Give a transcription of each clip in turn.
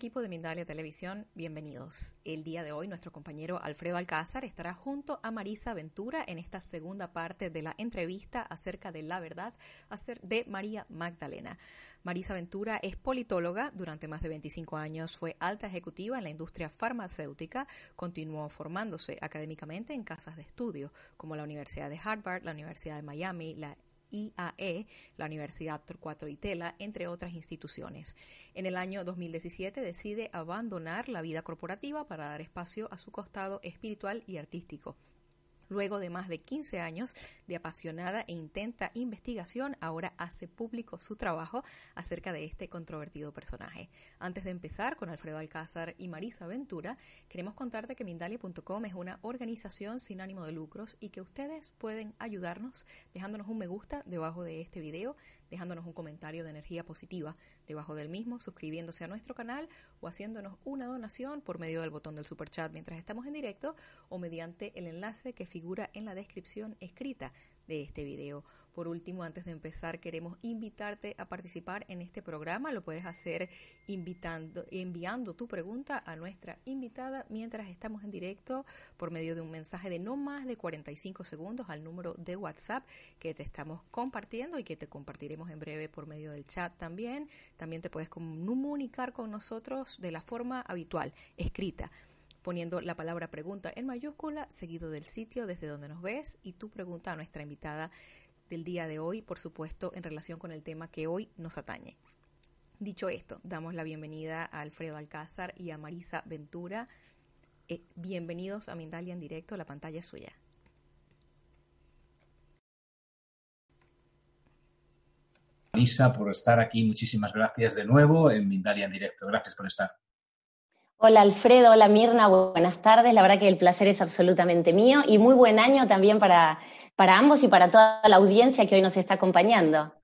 Equipo de Mindalia Televisión, bienvenidos. El día de hoy nuestro compañero Alfredo Alcázar estará junto a Marisa Ventura en esta segunda parte de la entrevista acerca de la verdad de María Magdalena. Marisa Ventura es politóloga, durante más de 25 años fue alta ejecutiva en la industria farmacéutica, continuó formándose académicamente en casas de estudio como la Universidad de Harvard, la Universidad de Miami, la IAE, la Universidad Torcuato Itela, entre otras instituciones. En el año 2017 decide abandonar la vida corporativa para dar espacio a su costado espiritual y artístico. Luego de más de 15 años de apasionada e intenta investigación, ahora hace público su trabajo acerca de este controvertido personaje. Antes de empezar con Alfredo Alcázar y Marisa Ventura, queremos contarte que Mindalia.com es una organización sin ánimo de lucros y que ustedes pueden ayudarnos dejándonos un me gusta debajo de este video, dejándonos un comentario de energía positiva debajo del mismo, suscribiéndose a nuestro canal o haciéndonos una donación por medio del botón del super chat mientras estamos en directo o mediante el enlace que figura en la descripción escrita de este video. Por último, antes de empezar, queremos invitarte a participar en este programa. Lo puedes hacer invitando, enviando tu pregunta a nuestra invitada mientras estamos en directo por medio de un mensaje de no más de 45 segundos al número de WhatsApp que te estamos compartiendo y que te compartiremos en breve por medio del chat también. También te puedes comunicar con nosotros de la forma habitual, escrita poniendo la palabra pregunta en mayúscula, seguido del sitio desde donde nos ves y tu pregunta a nuestra invitada del día de hoy, por supuesto, en relación con el tema que hoy nos atañe. Dicho esto, damos la bienvenida a Alfredo Alcázar y a Marisa Ventura. Eh, bienvenidos a Mindalia en directo, la pantalla es suya. Marisa, por estar aquí, muchísimas gracias de nuevo en Mindalia en directo. Gracias por estar. Hola Alfredo, hola Mirna, buenas tardes. La verdad que el placer es absolutamente mío y muy buen año también para, para ambos y para toda la audiencia que hoy nos está acompañando.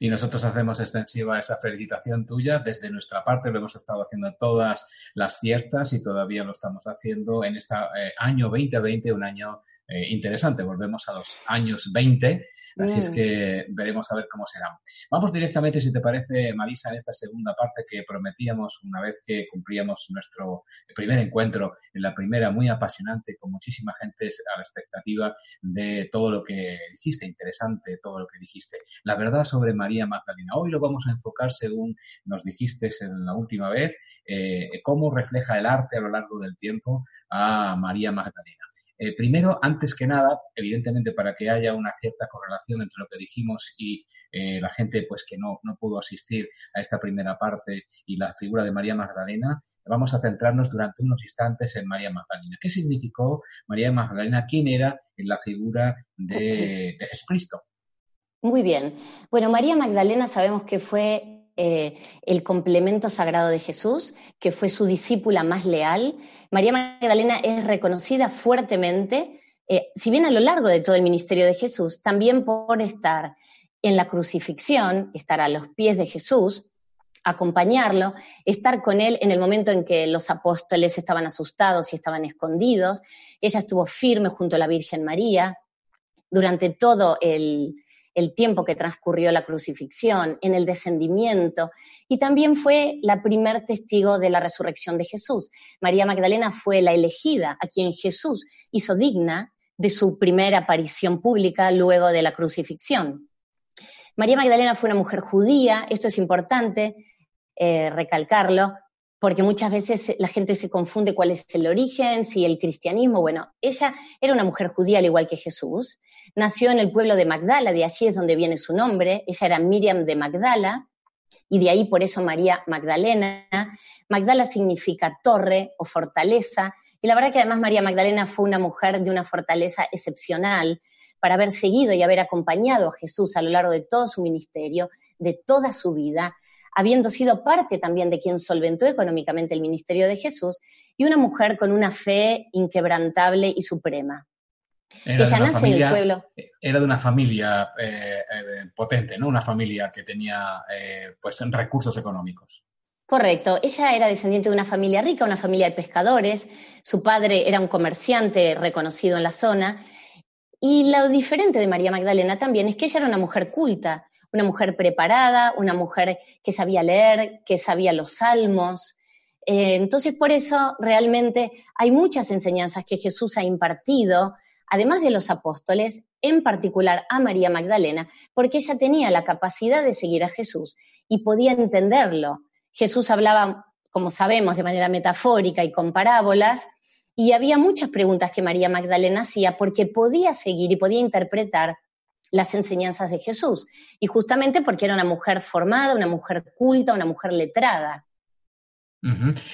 Y nosotros hacemos extensiva esa felicitación tuya. Desde nuestra parte lo hemos estado haciendo todas las fiestas y todavía lo estamos haciendo en este año 2020, un año eh, interesante. Volvemos a los años 20 Así es mm. que veremos a ver cómo será. Vamos directamente, si te parece, Marisa, en esta segunda parte que prometíamos una vez que cumplíamos nuestro primer encuentro, en la primera muy apasionante, con muchísima gente a la expectativa de todo lo que dijiste, interesante todo lo que dijiste. La verdad sobre María Magdalena. Hoy lo vamos a enfocar según nos dijiste en la última vez, eh, cómo refleja el arte a lo largo del tiempo a María Magdalena. Eh, primero, antes que nada, evidentemente para que haya una cierta correlación entre lo que dijimos y eh, la gente pues que no, no pudo asistir a esta primera parte y la figura de María Magdalena, vamos a centrarnos durante unos instantes en María Magdalena. ¿Qué significó María Magdalena? ¿Quién era en la figura de, de Jesucristo? Muy bien. Bueno, María Magdalena sabemos que fue eh, el complemento sagrado de Jesús, que fue su discípula más leal. María Magdalena es reconocida fuertemente, eh, si bien a lo largo de todo el ministerio de Jesús, también por estar en la crucifixión, estar a los pies de Jesús, acompañarlo, estar con él en el momento en que los apóstoles estaban asustados y estaban escondidos. Ella estuvo firme junto a la Virgen María durante todo el, el tiempo que transcurrió la crucifixión, en el descendimiento, y también fue la primer testigo de la resurrección de Jesús. María Magdalena fue la elegida a quien Jesús hizo digna de su primera aparición pública luego de la crucifixión. María Magdalena fue una mujer judía, esto es importante eh, recalcarlo, porque muchas veces la gente se confunde cuál es el origen, si el cristianismo, bueno, ella era una mujer judía al igual que Jesús, nació en el pueblo de Magdala, de allí es donde viene su nombre, ella era Miriam de Magdala, y de ahí por eso María Magdalena. Magdala significa torre o fortaleza, y la verdad que además María Magdalena fue una mujer de una fortaleza excepcional para haber seguido y haber acompañado a Jesús a lo largo de todo su ministerio, de toda su vida, habiendo sido parte también de quien solventó económicamente el ministerio de Jesús, y una mujer con una fe inquebrantable y suprema. Era Ella nace en el pueblo. Era de una familia eh, eh, potente, ¿no? Una familia que tenía eh, pues recursos económicos. Correcto. Ella era descendiente de una familia rica, una familia de pescadores. Su padre era un comerciante reconocido en la zona. Y lo diferente de María Magdalena también es que ella era una mujer culta una mujer preparada, una mujer que sabía leer, que sabía los salmos. Eh, entonces, por eso realmente hay muchas enseñanzas que Jesús ha impartido, además de los apóstoles, en particular a María Magdalena, porque ella tenía la capacidad de seguir a Jesús y podía entenderlo. Jesús hablaba, como sabemos, de manera metafórica y con parábolas, y había muchas preguntas que María Magdalena hacía porque podía seguir y podía interpretar las enseñanzas de Jesús. Y justamente porque era una mujer formada, una mujer culta, una mujer letrada.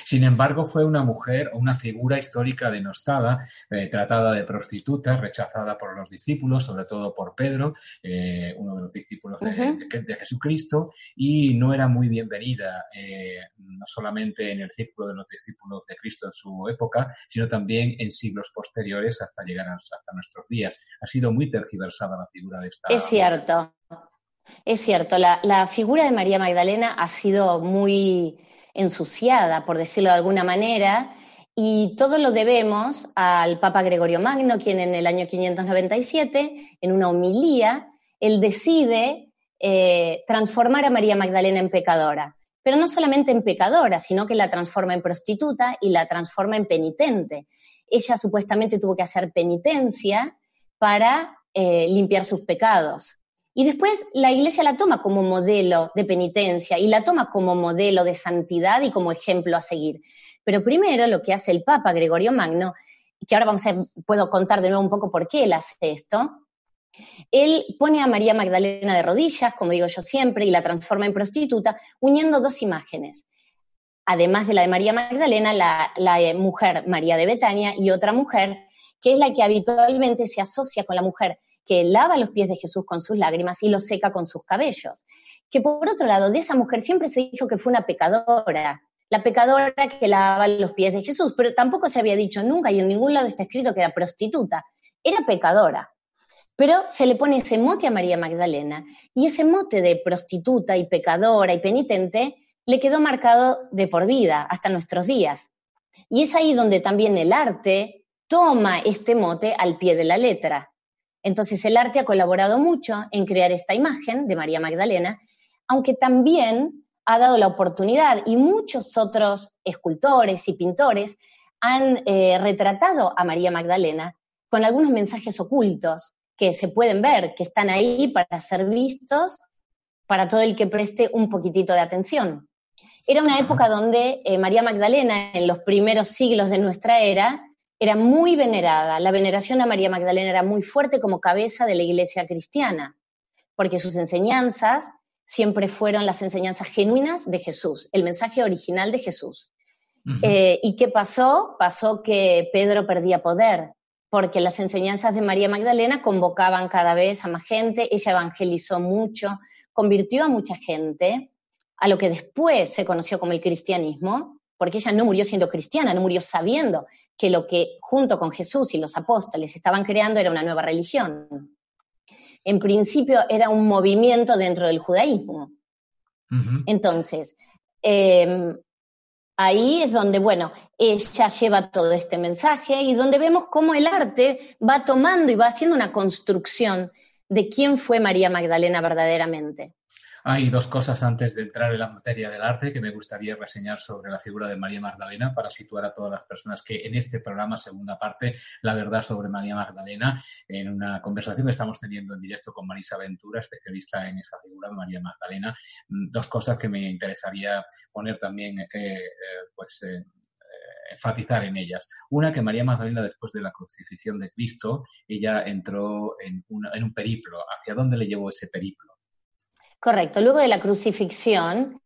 Sin embargo, fue una mujer o una figura histórica denostada, eh, tratada de prostituta, rechazada por los discípulos, sobre todo por Pedro, eh, uno de los discípulos de, Jesucristo, y no era muy bienvenida, eh, no solamente en el círculo de los discípulos de Cristo en su época, sino también en siglos posteriores hasta llegar hasta nuestros días. Ha sido muy tergiversada la figura de esta. Es cierto. Es cierto, la figura de María Magdalena ha sido muy, ensuciada, por decirlo de alguna manera, y todo lo debemos al Papa Gregorio Magno, quien en el año 597, en una homilía, él decide eh, transformar a María Magdalena en pecadora. Pero no solamente en pecadora, sino que la transforma en prostituta y la transforma en penitente. Ella supuestamente tuvo que hacer penitencia para eh, limpiar sus pecados. Y después la iglesia la toma como modelo de penitencia y la toma como modelo de santidad y como ejemplo a seguir. Pero primero lo que hace el Papa Gregorio Magno, que ahora vamos a, puedo contar de nuevo un poco por qué él hace esto, él pone a María Magdalena de rodillas, como digo yo siempre, y la transforma en prostituta, uniendo dos imágenes. Además de la de María Magdalena, la, la mujer María de Betania y otra mujer, que es la que habitualmente se asocia con la mujer que lava los pies de Jesús con sus lágrimas y los seca con sus cabellos. Que por otro lado, de esa mujer siempre se dijo que fue una pecadora, la pecadora que lava los pies de Jesús, pero tampoco se había dicho nunca y en ningún lado está escrito que era prostituta, era pecadora. Pero se le pone ese mote a María Magdalena y ese mote de prostituta y pecadora y penitente le quedó marcado de por vida hasta nuestros días. Y es ahí donde también el arte toma este mote al pie de la letra. Entonces el arte ha colaborado mucho en crear esta imagen de María Magdalena, aunque también ha dado la oportunidad y muchos otros escultores y pintores han eh, retratado a María Magdalena con algunos mensajes ocultos que se pueden ver, que están ahí para ser vistos para todo el que preste un poquitito de atención. Era una época donde eh, María Magdalena, en los primeros siglos de nuestra era, era muy venerada. La veneración a María Magdalena era muy fuerte como cabeza de la iglesia cristiana, porque sus enseñanzas siempre fueron las enseñanzas genuinas de Jesús, el mensaje original de Jesús. Eh, ¿Y qué pasó? Pasó que Pedro perdía poder, porque las enseñanzas de María Magdalena convocaban cada vez a más gente, ella evangelizó mucho, convirtió a mucha gente a lo que después se conoció como el cristianismo, porque ella no murió siendo cristiana, no murió sabiendo que lo que junto con Jesús y los apóstoles estaban creando era una nueva religión. En principio era un movimiento dentro del judaísmo. Entonces, em, ahí es donde, bueno, ella lleva todo este mensaje y donde vemos cómo el arte va tomando y va haciendo una construcción de quién fue María Magdalena verdaderamente. Hay dos cosas antes de entrar en la materia del arte que me gustaría reseñar sobre la figura de María Magdalena para situar a todas las personas que en este programa, segunda parte, la verdad sobre María Magdalena, en una conversación que estamos teniendo en directo con Marisa Ventura, especialista en esa figura María Magdalena. Mm, dos cosas que me interesaría poner también, eh, eh, pues, eh, enfatizar en ellas. Una, que María Magdalena, después de la crucifixión de Cristo, ella entró en, en un periplo. ¿Hacia dónde le llevó ese periplo? Correcto. Luego de la crucifixión,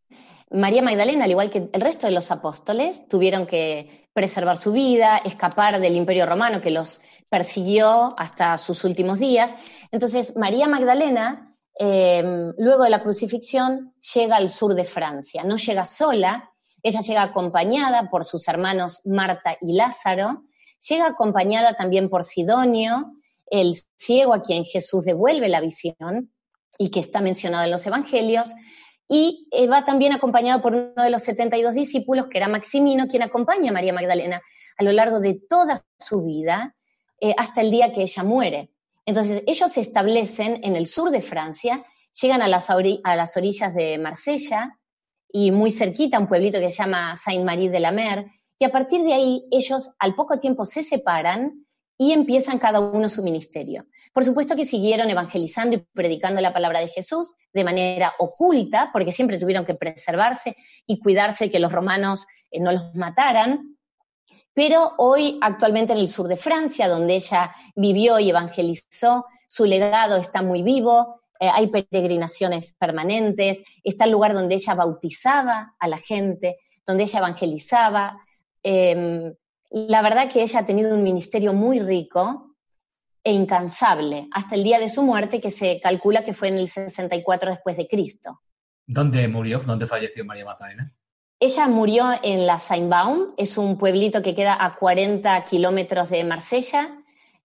María Magdalena, al igual que el resto de los apóstoles, tuvieron que preservar su vida, escapar del imperio romano que los persiguió hasta sus últimos días. Entonces, María Magdalena, eh, luego de la crucifixión, llega al sur de Francia. No llega sola, ella llega acompañada por sus hermanos Marta y Lázaro, llega acompañada también por Sidonio, el ciego a quien Jesús devuelve la visión, y que está mencionado en los Evangelios, y eh, va también acompañado por uno de los 72 discípulos, que era Maximino, quien acompaña a María Magdalena a lo largo de toda su vida, eh, hasta el día que ella muere. Entonces, ellos se establecen en el sur de Francia, llegan a las, a las orillas de Marsella y muy cerquita un pueblito que se llama Saint-Marie de la Mer, y a partir de ahí ellos al poco tiempo se separan y empiezan cada uno su ministerio. Por supuesto que siguieron evangelizando y predicando la palabra de Jesús de manera oculta, porque siempre tuvieron que preservarse y cuidarse que los romanos eh, no los mataran. Pero hoy, actualmente en el sur de Francia, donde ella vivió y evangelizó, su legado está muy vivo, eh, hay peregrinaciones permanentes, está el lugar donde ella bautizaba a la gente, donde ella evangelizaba. Em, la verdad que ella ha tenido un ministerio muy rico e incansable hasta el día de su muerte, que se calcula que fue en el 64 después de Cristo. ¿Dónde murió? ¿Dónde falleció María Magdalena? Ella murió en la Saint-Baum, es un pueblito que queda a 40 kilómetros de Marsella.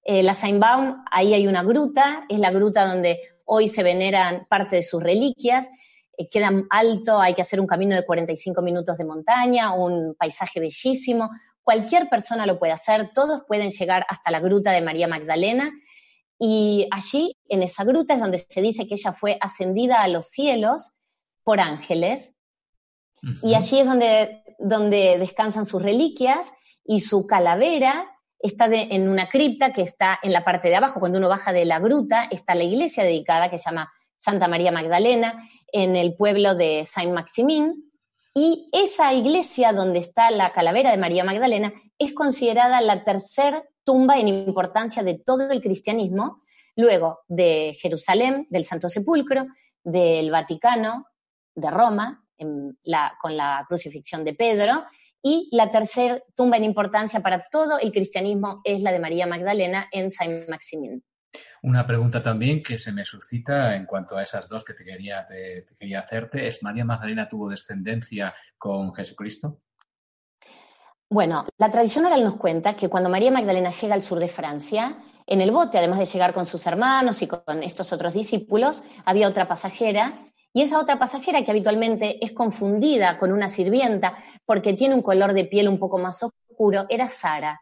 Eh, la Saint-Baum, ahí hay una gruta, es la gruta donde hoy se veneran parte de sus reliquias. Eh, queda alto, hay que hacer un camino de 45 minutos de montaña, un paisaje bellísimo, Cualquier persona lo puede hacer, todos pueden llegar hasta la gruta de María Magdalena y allí, en esa gruta, es donde se dice que ella fue ascendida a los cielos por ángeles. Y allí es donde, donde descansan sus reliquias y su calavera está en una cripta que está en la parte de abajo. Cuando uno baja de la gruta, está la iglesia dedicada que se llama Santa María Magdalena en el pueblo de Saint-Maximin. Y esa iglesia donde está la calavera de María Magdalena es considerada la tercera tumba en importancia de todo el cristianismo, luego de Jerusalén, del Santo Sepulcro, del Vaticano, de Roma, con la crucifixión de Pedro, y la tercera tumba en importancia para todo el cristianismo es la de María Magdalena en Saint-Maximin. Una pregunta también que se me suscita en cuanto a esas dos que te quería, quería hacerte es, ¿María Magdalena tuvo descendencia con Jesucristo? Bueno, la tradición oral nos cuenta que cuando María Magdalena llega al sur de Francia, en el bote, además de llegar con sus hermanos y con estos otros discípulos, había otra pasajera y esa otra pasajera que habitualmente es confundida con una sirvienta porque tiene un color de piel un poco más oscuro, era Sara.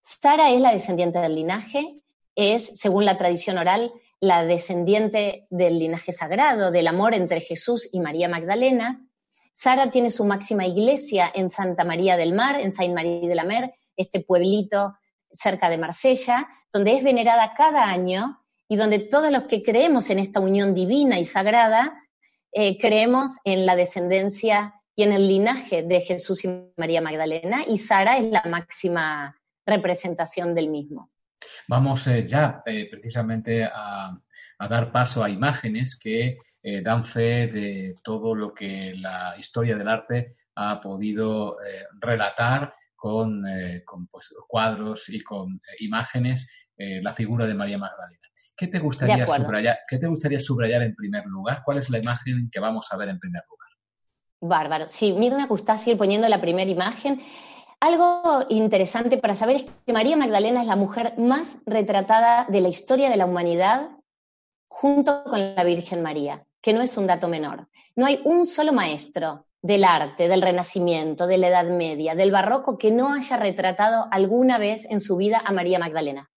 Sara es la descendiente del linaje es, según la tradición oral, la descendiente del linaje sagrado, del amor entre Jesús y María Magdalena. Sara tiene su máxima iglesia en Santa María del Mar, en Saint-Marie de la Mer, este pueblito cerca de Marsella, donde es venerada cada año y donde todos los que creemos en esta unión divina y sagrada, eh, creemos en la descendencia y en el linaje de Jesús y María Magdalena, y Sara es la máxima representación del mismo. Vamos eh, ya eh, precisamente a, dar paso a imágenes que eh, dan fe de todo lo que la historia del arte ha podido relatar con, pues, cuadros y con imágenes la figura de María Magdalena. ¿Qué te, gustaría subrayar, ¿Qué te gustaría subrayar en primer lugar? ¿Cuál es la imagen que vamos a ver en primer lugar? Bárbaro. Sí, mira, me gusta seguir poniendo la primera imagen. Algo interesante para saber es que María Magdalena es la mujer más retratada de la historia de la humanidad junto con la Virgen María, que no es un dato menor. No hay un solo maestro del arte, del Renacimiento, de la Edad Media, del Barroco, que no haya retratado alguna vez en su vida a María Magdalena.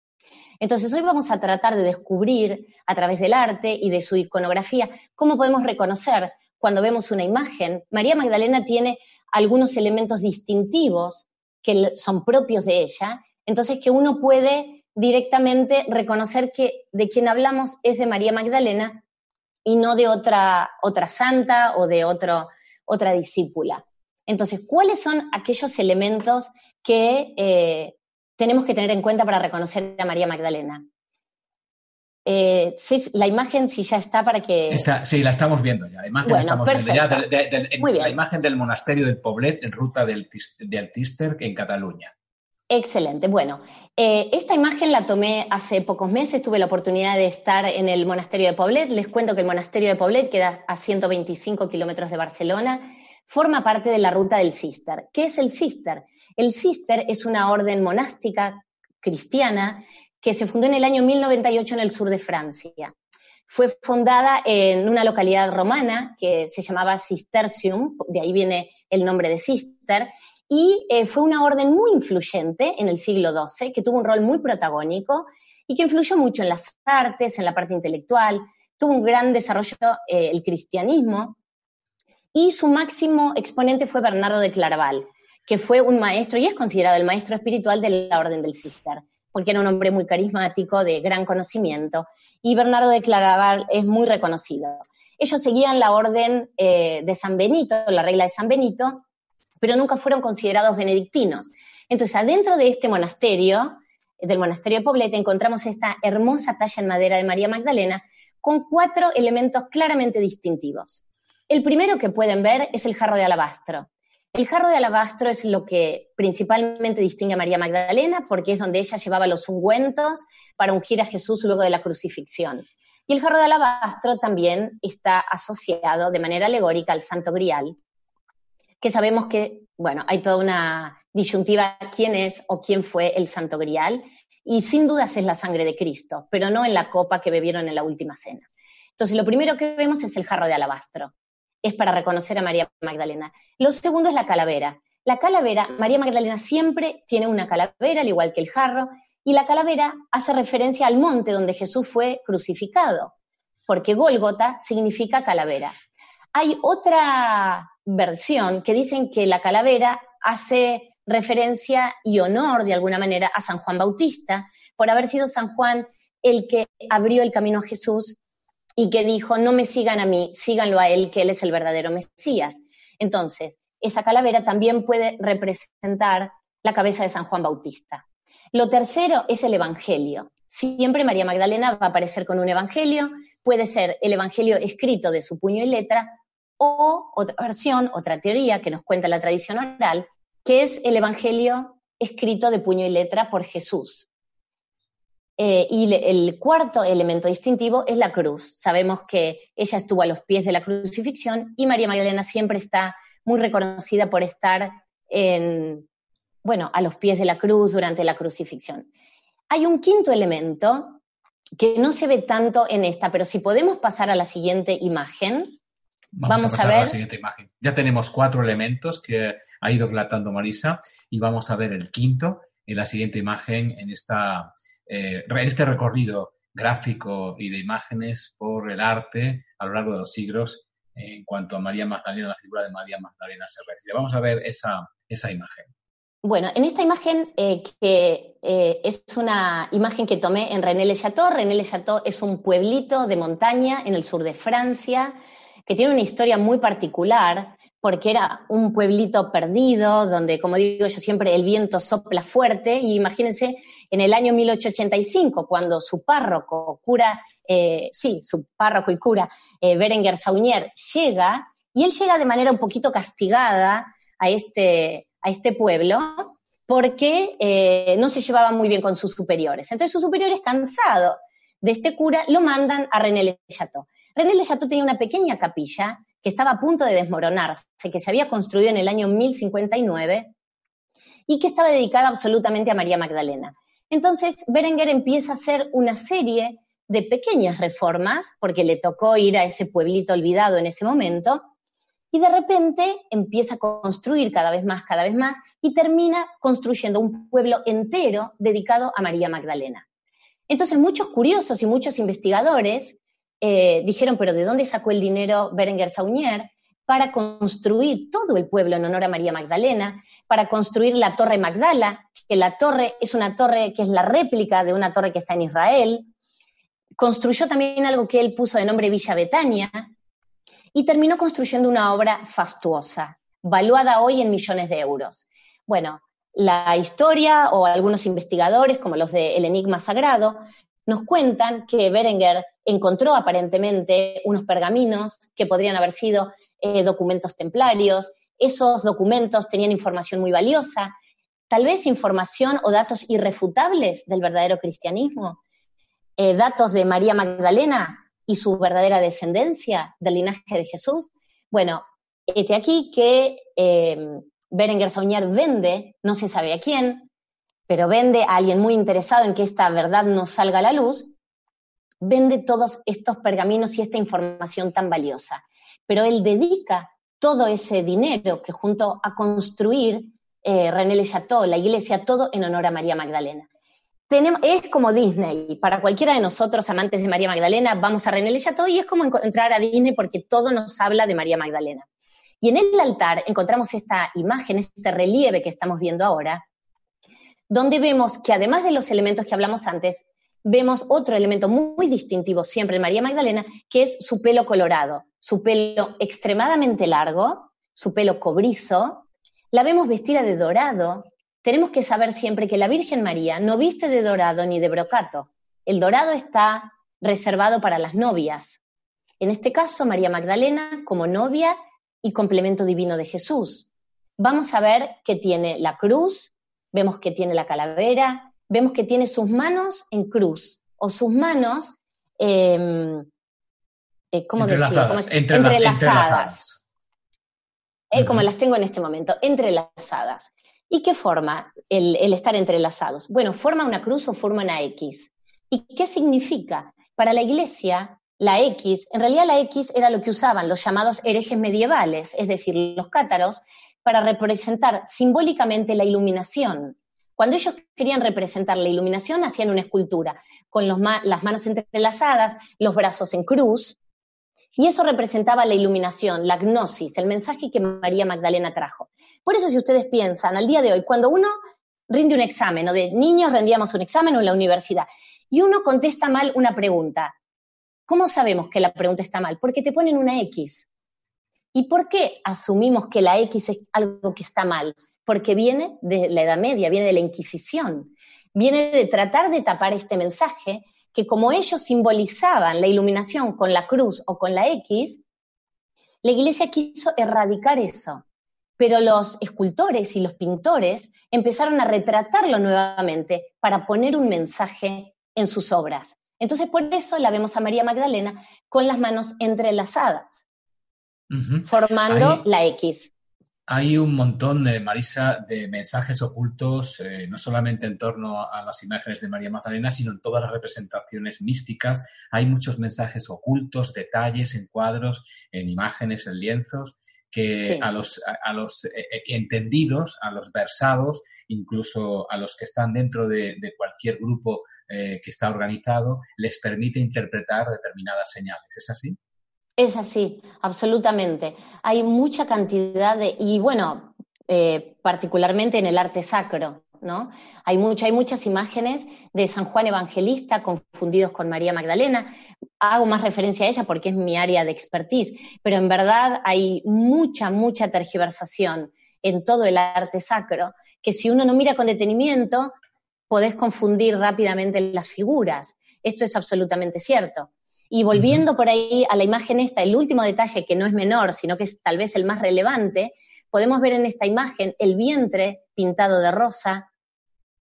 Entonces hoy vamos a tratar de descubrir a través del arte y de su iconografía cómo podemos reconocer cuando vemos una imagen. María Magdalena tiene algunos elementos distintivos que son propios de ella, entonces que uno puede directamente reconocer que de quien hablamos es de María Magdalena y no de otra, otra santa o de otro, otra discípula. Entonces, ¿cuáles son aquellos elementos que eh, tenemos que tener en cuenta para reconocer a María Magdalena? Eh, la imagen si ya está para que... sí, la estamos viendo ya. La imagen, estamos viendo ya la imagen del monasterio del Poblet en ruta del, del Tister en Cataluña. Excelente. Bueno, eh, esta imagen la tomé hace pocos meses, tuve la oportunidad de estar en el monasterio de Poblet. Les cuento que el monasterio de Poblet queda a 125 kilómetros de Barcelona, forma parte de la ruta del Cister. ¿Qué es el Cister? El Cister es una orden monástica cristiana que se fundó en el año 1098 en el sur de Francia. Fue fundada en una localidad romana que se llamaba Cistercium, de ahí viene el nombre de Cister, y eh, fue una orden muy influyente en el siglo XII, que tuvo un rol muy protagónico y que influyó mucho en las artes, en la parte intelectual, tuvo un gran desarrollo eh, el cristianismo, y su máximo exponente fue Bernardo de Claraval, que fue un maestro y es considerado el maestro espiritual de la Orden del Cister, porque era un hombre muy carismático, de gran conocimiento, y Bernardo de Claraval es muy reconocido. Ellos seguían la orden eh, de San Benito, la regla de San Benito, pero nunca fueron considerados benedictinos. Entonces, adentro de este monasterio, del monasterio de Poblete, encontramos esta hermosa talla en madera de María Magdalena con cuatro elementos claramente distintivos. El primero que pueden ver es el jarro de alabastro. El jarro de alabastro es lo que principalmente distingue a María Magdalena porque es donde ella llevaba los ungüentos para ungir a Jesús luego de la crucifixión. Y el jarro de alabastro también está asociado de manera alegórica al Santo Grial, que sabemos que, bueno, hay toda una disyuntiva quién es o quién fue el Santo Grial, y sin dudas es la sangre de Cristo, pero no en la copa que bebieron en la última cena. Entonces, lo primero que vemos es el jarro de alabastro, es para reconocer a María Magdalena. Lo segundo es la calavera. La calavera, María Magdalena siempre tiene una calavera, al igual que el jarro, y la calavera hace referencia al monte donde Jesús fue crucificado, porque Gólgota significa calavera. Hay otra versión que dicen que la calavera hace referencia y honor de alguna manera a San Juan Bautista por haber sido San Juan el que abrió el camino a Jesús y que dijo, no me sigan a mí, síganlo a él, que él es el verdadero Mesías. Entonces, esa calavera también puede representar la cabeza de San Juan Bautista. Lo tercero es el Evangelio. Siempre María Magdalena va a aparecer con un Evangelio, puede ser el Evangelio escrito de su puño y letra o otra versión, otra teoría que nos cuenta la tradición oral, que es el Evangelio escrito de puño y letra por Jesús. Eh, y el cuarto elemento distintivo es la cruz. Sabemos que ella estuvo a los pies de la crucifixión y María Magdalena siempre está muy reconocida por estar en, bueno, a los pies de la cruz durante la crucifixión. Hay un quinto elemento que no se ve tanto en esta, pero si podemos pasar a la siguiente imagen, Vamos, a, ver. la siguiente imagen. Ya tenemos cuatro elementos que ha ido relatando Marisa y vamos a ver el quinto en la siguiente imagen en, esta, eh, este recorrido gráfico y de imágenes por el arte a lo largo de los siglos en cuanto a María Magdalena, la figura de María Magdalena se refiere. Vamos a ver esa, esa imagen. Bueno, en esta imagen, eh, que eh, es una imagen que tomé en René-le-Château. René-le-Château es un pueblito de montaña en el sur de Francia, que tiene una historia muy particular, porque era un pueblito perdido, donde, como digo yo siempre, el viento sopla fuerte, y imagínense en el año 1885, cuando su párroco, cura, eh, sí, su párroco y cura, eh, Berenguer Saunier, llega, y él llega de manera un poquito castigada a este, a este pueblo, porque eh, no se llevaba muy bien con sus superiores. Entonces sus superiores, cansados de este cura, lo mandan a René Le Chateau. René Le Chateau tenía una pequeña capilla que estaba a punto de desmoronarse, que se había construido en el año 1059 y que estaba dedicada absolutamente a María Magdalena. Entonces, Berenguer empieza a hacer una serie de pequeñas reformas, porque le tocó ir a ese pueblito olvidado en ese momento, y de repente empieza a construir cada vez más, cada vez más, y termina construyendo un pueblo entero dedicado a María Magdalena. Entonces muchos curiosos y muchos investigadores eh, dijeron, pero ¿de dónde sacó el dinero Berenguer Saunier para construir todo el pueblo en honor a María Magdalena, para construir la Torre Magdala, que la torre es una torre que es la réplica de una torre que está en Israel. Construyó también algo que él puso de nombre Villa Betania y terminó construyendo una obra fastuosa, valuada hoy en millones de euros. Bueno, la historia o algunos investigadores, como los de El Enigma Sagrado, nos cuentan que Berenguer encontró aparentemente unos pergaminos que podrían haber sido eh, documentos templarios. Esos documentos tenían información muy valiosa, tal vez información o datos irrefutables del verdadero cristianismo, eh, datos de María Magdalena y su verdadera descendencia del linaje de Jesús. Bueno, este aquí que eh, Berenguer Soñar vende, no se sabe a quién, pero vende a alguien muy interesado en que esta verdad no salga a la luz, vende todos estos pergaminos y esta información tan valiosa. Pero él dedica todo ese dinero que junto a construir eh, René Le Chateau, la iglesia, todo en honor a María Magdalena. es como Disney. Para cualquiera de nosotros, amantes de María Magdalena, vamos a René Le Chateau y es como entrar a Disney porque todo nos habla de María Magdalena. Y en el altar encontramos esta imagen, este relieve que estamos viendo ahora, donde vemos que además de los elementos que hablamos antes, vemos otro elemento muy distintivo siempre en María Magdalena, que es su pelo colorado, su pelo extremadamente largo, su pelo cobrizo. La vemos vestida de dorado. Tenemos que saber siempre que la Virgen María no viste de dorado ni de brocato. El dorado está reservado para las novias. En este caso, María Magdalena, como novia, y complemento divino de Jesús. Vamos a ver que tiene la cruz, vemos que tiene la calavera, vemos que tiene sus manos en cruz o sus manos, em, eh, ¿cómo entrelazadas, entrelazadas. Eh, como las tengo en este momento, entrelazadas. ¿Y qué forma el, el, estar entrelazados? Bueno, forma una cruz o forma una X. ¿Y qué significa? Para la iglesia, la X, en realidad la X era lo que usaban los llamados herejes medievales, es decir, los cátaros, para representar simbólicamente la iluminación. Cuando ellos querían representar la iluminación, hacían una escultura con las manos entrelazadas, los brazos en cruz, y eso representaba la iluminación, la gnosis, el mensaje que María Magdalena trajo. Por eso si ustedes piensan, al día de hoy, cuando uno rinde un examen, o de niños rendíamos un examen o en la universidad, y uno contesta mal una pregunta, ¿Cómo sabemos que la pregunta está mal? Porque te ponen una X. ¿Y por qué asumimos que la X es algo que está mal? Porque viene de la Edad Media, viene de la Inquisición, viene de tratar de tapar este mensaje que como ellos simbolizaban la iluminación con la cruz o con la X, la iglesia quiso erradicar eso. Pero los escultores y los pintores empezaron a retratarlo nuevamente para poner un mensaje en sus obras. Entonces, por eso la vemos a María Magdalena con las manos entrelazadas, formando la X. Hay un montón, de Marisa, de mensajes ocultos, eh, no solamente en torno a las imágenes de María Magdalena, sino en todas las representaciones místicas. Hay muchos mensajes ocultos, detalles en cuadros, en imágenes, en lienzos, que a los, a, los eh, eh, entendidos, a los versados, incluso a los que están dentro de, de cualquier grupo eh, que está organizado les permite interpretar determinadas señales. ¿Es así? Es así, absolutamente. Hay mucha cantidad de, y bueno, eh, particularmente en el arte sacro, ¿no? Hay, hay muchas imágenes de San Juan Evangelista confundidos con María Magdalena. Hago más referencia a ella porque es mi área de expertise, pero en verdad hay mucha, mucha tergiversación en todo el arte sacro, que si uno no mira con detenimiento, podés confundir rápidamente las figuras. Esto es absolutamente cierto. Y volviendo por ahí a la imagen esta, el último detalle que no es menor, sino que es tal vez el más relevante, podemos ver en esta imagen el vientre pintado de rosa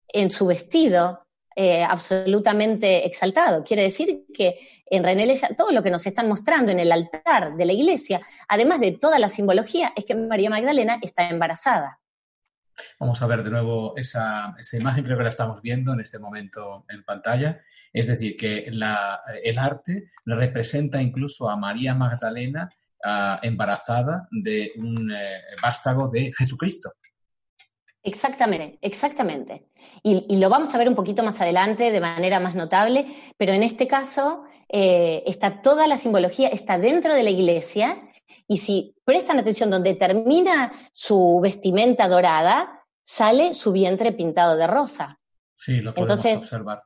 en su vestido, eh, absolutamente exaltado. Quiere decir que en René todo lo que nos están mostrando en el altar de la iglesia, además de toda la simbología, es que María Magdalena está embarazada. Vamos a ver de nuevo esa, imagen, creo que la estamos viendo en este momento en pantalla. Es decir, que el arte representa incluso a María Magdalena ah, embarazada de un eh, vástago de Jesucristo. Exactamente, exactamente. Y, lo vamos a ver un poquito más adelante de manera más notable, pero en este caso eh, está toda la simbología, está dentro de la iglesia, y si prestan atención donde termina su vestimenta dorada, sale su vientre pintado de rosa. Sí, lo podemos Entonces, observar.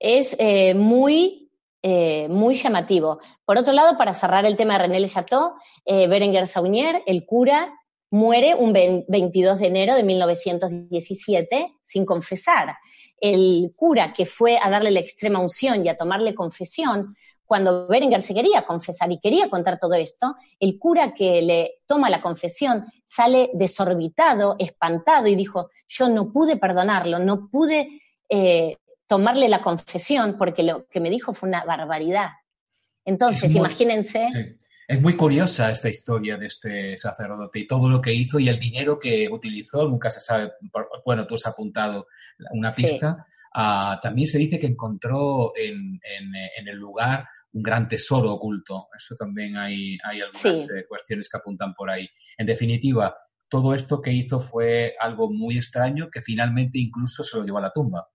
Es eh, muy, eh, muy llamativo. Por otro lado, para cerrar el tema de René Le Chateau, Berenguer Saunier, el cura, muere un 22 de enero de 1917 sin confesar. El cura que fue a darle la extrema unción y a tomarle confesión, cuando Berenguer se quería confesar y quería contar todo esto, el cura que le toma la confesión sale desorbitado, espantado y dijo, yo no pude perdonarlo, no pude eh, tomarle la confesión porque lo que me dijo fue una barbaridad. Entonces, imagínense... Es muy curiosa esta historia de este sacerdote y todo lo que hizo y el dinero que utilizó, nunca se sabe, bueno, tú has apuntado una pista. Ah, también se dice que encontró en, el lugar un gran tesoro oculto. Eso también hay, hay algunas eh, cuestiones que apuntan por ahí. En definitiva, todo esto que hizo fue algo muy extraño que finalmente incluso se lo llevó a la tumba.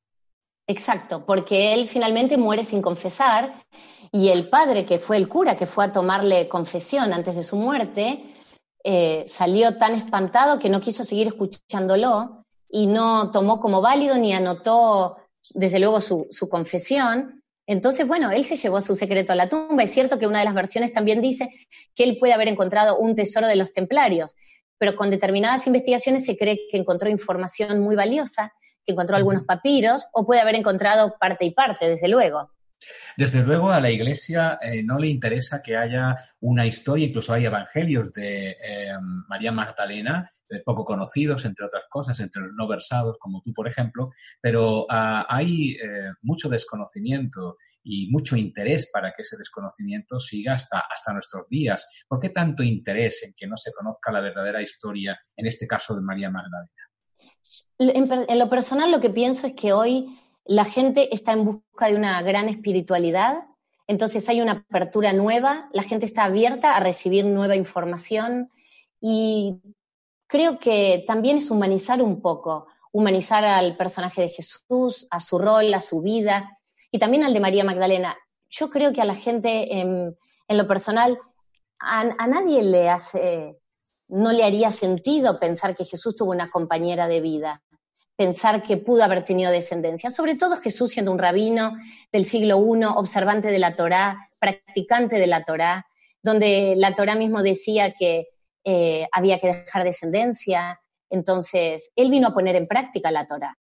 Exacto, porque él finalmente muere sin confesar y el padre, que fue el cura, que fue a tomarle confesión antes de su muerte, eh, salió tan espantado que no quiso seguir escuchándolo y no tomó como válido ni anotó, desde luego, su, su confesión. Entonces, bueno, él se llevó su secreto a la tumba. Es cierto que una de las versiones también dice que él puede haber encontrado un tesoro de los templarios, pero con determinadas investigaciones se cree que encontró información muy valiosa que encontró algunos papiros, o puede haber encontrado parte y parte, desde luego. Desde luego a la Iglesia eh, no le interesa que haya una historia, incluso hay evangelios de eh, María Magdalena, eh, poco conocidos, entre otras cosas, entre los no versados, como tú, por ejemplo, pero ah, hay mucho desconocimiento y mucho interés para que ese desconocimiento siga hasta, hasta nuestros días. ¿Por qué tanto interés en que no se conozca la verdadera historia, en este caso de María Magdalena? En, lo personal lo que pienso es que hoy la gente está en busca de una gran espiritualidad, entonces hay una apertura nueva, la gente está abierta a recibir nueva información y creo que también es humanizar un poco, humanizar al personaje de Jesús, a su rol, a su vida y también al de María Magdalena. Yo creo que a la gente en, lo personal, a nadie le hace no le haría sentido pensar que Jesús tuvo una compañera de vida, pensar que pudo haber tenido descendencia, sobre todo Jesús siendo un rabino del siglo I, observante de la Torá, practicante de la Torá, donde la Torá mismo decía que eh, había que dejar descendencia, entonces él vino a poner en práctica la Torá.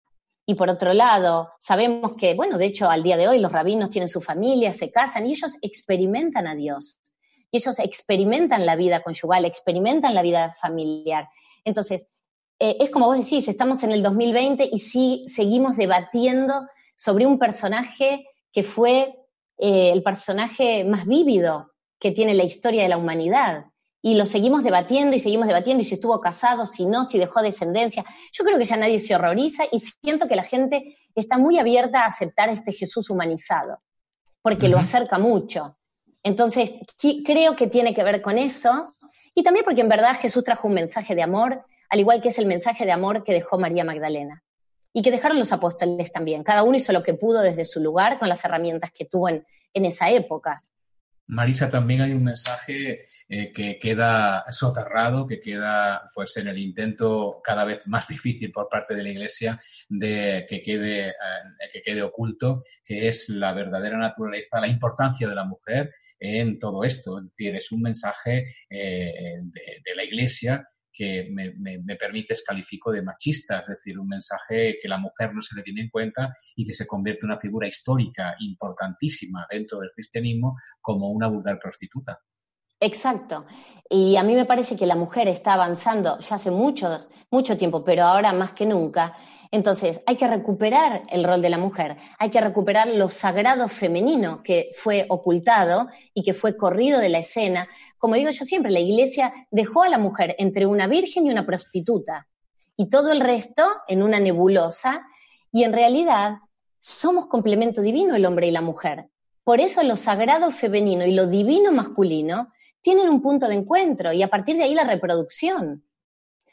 Y por otro lado, sabemos que, bueno, de hecho al día de hoy los rabinos tienen su familia, se casan y ellos experimentan a Dios y ellos experimentan la vida conyugal, experimentan la vida familiar. Entonces, eh, es como vos decís, estamos en el 2020 y sí seguimos debatiendo sobre un personaje que fue eh, el personaje más vívido que tiene la historia de la humanidad. Y lo seguimos debatiendo y seguimos debatiendo y si estuvo casado, si no, si dejó descendencia. Yo creo que ya nadie se horroriza y siento que la gente está muy abierta a aceptar este Jesús humanizado, porque lo acerca mucho. Entonces, creo que tiene que ver con eso. Y también porque en verdad Jesús trajo un mensaje de amor, al igual que es el mensaje de amor que dejó María Magdalena. Y que dejaron los apóstoles también. Cada uno hizo lo que pudo desde su lugar con las herramientas que tuvo en, esa época. Marisa, también hay un mensaje eh, que queda soterrado, que queda pues en el intento cada vez más difícil por parte de la Iglesia de que quede, eh, que quede oculto, que es la verdadera naturaleza, la importancia de la mujer en todo esto. Es decir, es un mensaje eh, de, la Iglesia que me, permite califico de machista, es decir, un mensaje que la mujer no se le tiene en cuenta y que se convierte en una figura histórica importantísima dentro del cristianismo como una vulgar prostituta. Exacto. Y a mí me parece que la mujer está avanzando ya hace mucho, mucho tiempo, pero ahora más que nunca. Entonces, hay que recuperar el rol de la mujer, hay que recuperar lo sagrado femenino que fue ocultado y que fue corrido de la escena. Como digo yo siempre, la iglesia dejó a la mujer entre una virgen y una prostituta y todo el resto en una nebulosa y en realidad somos complemento divino el hombre y la mujer. Por eso lo sagrado femenino y lo divino masculino tienen un punto de encuentro y a partir de ahí la reproducción.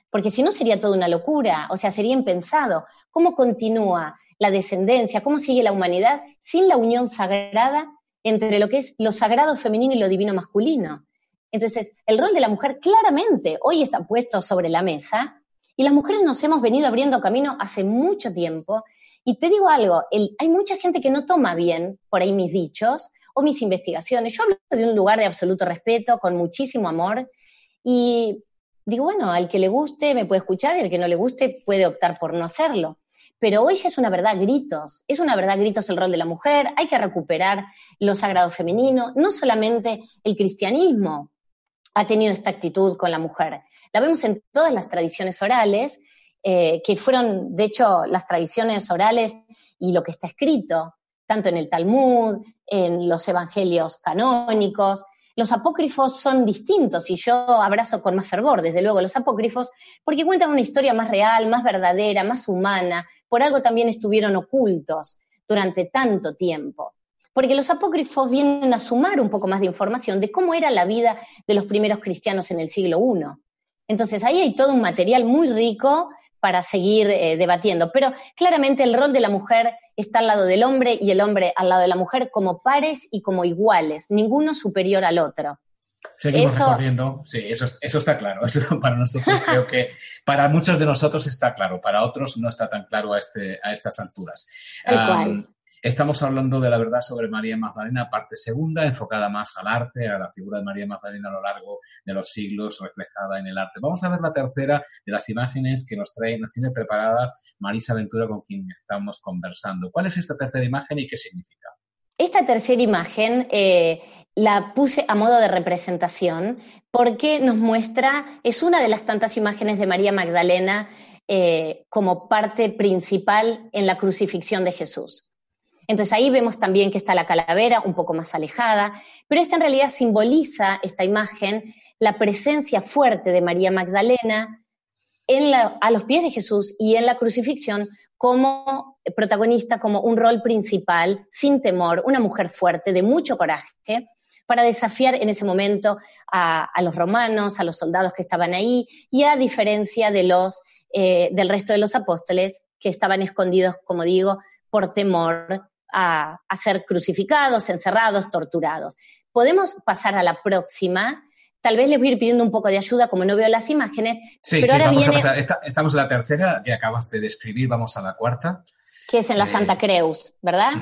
porque si no sería toda una locura, o sea, sería impensado. ¿Cómo continúa la descendencia? ¿Cómo sigue la humanidad sin la unión sagrada entre lo que es lo sagrado femenino y lo divino masculino? Entonces, el rol de la mujer claramente hoy está puesto sobre la mesa y las mujeres nos hemos venido abriendo camino hace mucho tiempo. Y te digo algo, hay mucha gente que no toma bien por ahí mis dichos o mis investigaciones. Yo hablo de un lugar de absoluto respeto, con muchísimo amor, y digo, bueno, al que le guste me puede escuchar y al que no le guste puede optar por no hacerlo. Pero hoy es una verdad gritos, es una verdad gritos el rol de la mujer, hay que recuperar lo sagrado femenino, no solamente el cristianismo ha tenido esta actitud con la mujer, la vemos en todas las tradiciones orales, eh, que fueron, de hecho, las tradiciones orales y lo que está escrito, tanto en el Talmud, en los evangelios canónicos, los apócrifos son distintos y yo abrazo con más fervor, desde luego, los apócrifos, porque cuentan una historia más real, más verdadera, más humana, por algo también estuvieron ocultos durante tanto tiempo. Porque los apócrifos vienen a sumar un poco más de información de cómo era la vida de los primeros cristianos en el siglo I. Entonces ahí hay todo un material muy rico para seguir eh, debatiendo. Pero claramente el rol de la mujer está al lado del hombre y el hombre al lado de la mujer como pares y como iguales, ninguno superior al otro. Seguimos eso... recorriendo, sí, eso, eso está claro. Eso para nosotros creo que para muchos de nosotros está claro, para otros no está tan claro a, este, a estas alturas. Estamos hablando de la verdad sobre María Magdalena, parte segunda, enfocada más al arte, a la figura de María Magdalena a lo largo de los siglos, reflejada en el arte. Vamos a ver la tercera de las imágenes que nos trae, nos tiene preparadas Marisa Ventura con quien estamos conversando. ¿Cuál es esta tercera imagen y qué significa? Esta tercera imagen eh, la puse a modo de representación porque nos muestra, es una de las tantas imágenes de María Magdalena eh, como parte principal en la crucifixión de Jesús. Entonces ahí vemos también que está la calavera un poco más alejada, pero esta en realidad simboliza, esta imagen, la presencia fuerte de María Magdalena a los pies de Jesús y en la crucifixión como protagonista, como un rol principal, sin temor, una mujer fuerte, de mucho coraje, para desafiar en ese momento a, los romanos, a los soldados que estaban ahí, y a diferencia de los, eh, del resto de los apóstoles que estaban escondidos, como digo, por temor a, ser crucificados, encerrados, torturados. Podemos pasar a la próxima. Tal vez les voy a ir pidiendo un poco de ayuda, como no veo las imágenes. Sí, pero ahora vamos a pasar. estamos en la tercera que acabas de describir, vamos a la cuarta. Que es en la eh, Santa Creus, ¿verdad?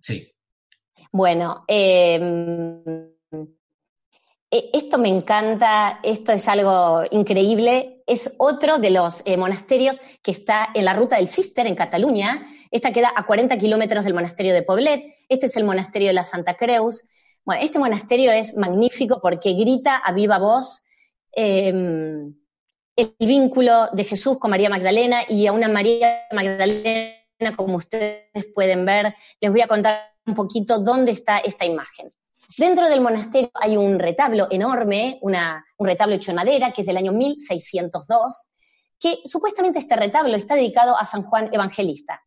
sí. Bueno, em, e, esto me encanta, esto es algo increíble. Es otro de los eh, monasterios que está en la ruta del Cister, en Cataluña, esta queda a 40 kilómetros del monasterio de Poblet. Este es el monasterio de la Santa Creus. Bueno, este monasterio es magnífico porque grita a viva voz em, el vínculo de Jesús con María Magdalena y a una María Magdalena, como ustedes pueden ver. Les voy a contar un poquito dónde está esta imagen. Dentro del monasterio hay un retablo enorme, un retablo hecho en madera, que es del año 1602, que supuestamente este retablo está dedicado a San Juan Evangelista.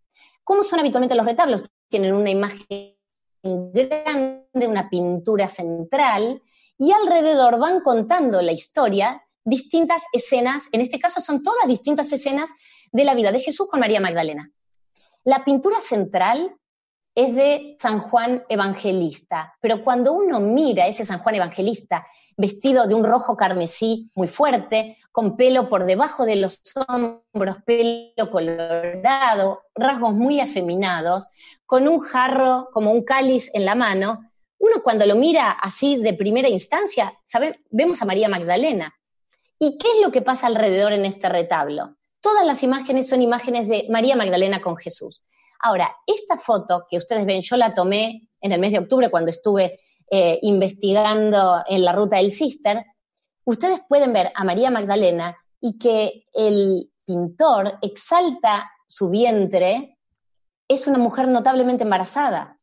¿Cómo son habitualmente los retablos? Tienen una imagen grande, una pintura central, y alrededor van contando la historia, distintas escenas, en este caso son todas distintas escenas de la vida de Jesús con María Magdalena. La pintura central es de San Juan Evangelista, pero cuando uno mira ese San Juan Evangelista vestido de un rojo carmesí muy fuerte, con pelo por debajo de los hombros, pelo colorado, rasgos muy afeminados, con un jarro como un cáliz en la mano, uno cuando lo mira así de primera instancia, vemos a María Magdalena. ¿Y qué es lo que pasa alrededor en este retablo? Todas las imágenes son imágenes de María Magdalena con Jesús. Ahora, esta foto que ustedes ven, yo la tomé en el mes de octubre cuando estuve eh, investigando en la ruta del Cister, ustedes pueden ver a María Magdalena y que el pintor exalta su vientre, es una mujer notablemente embarazada.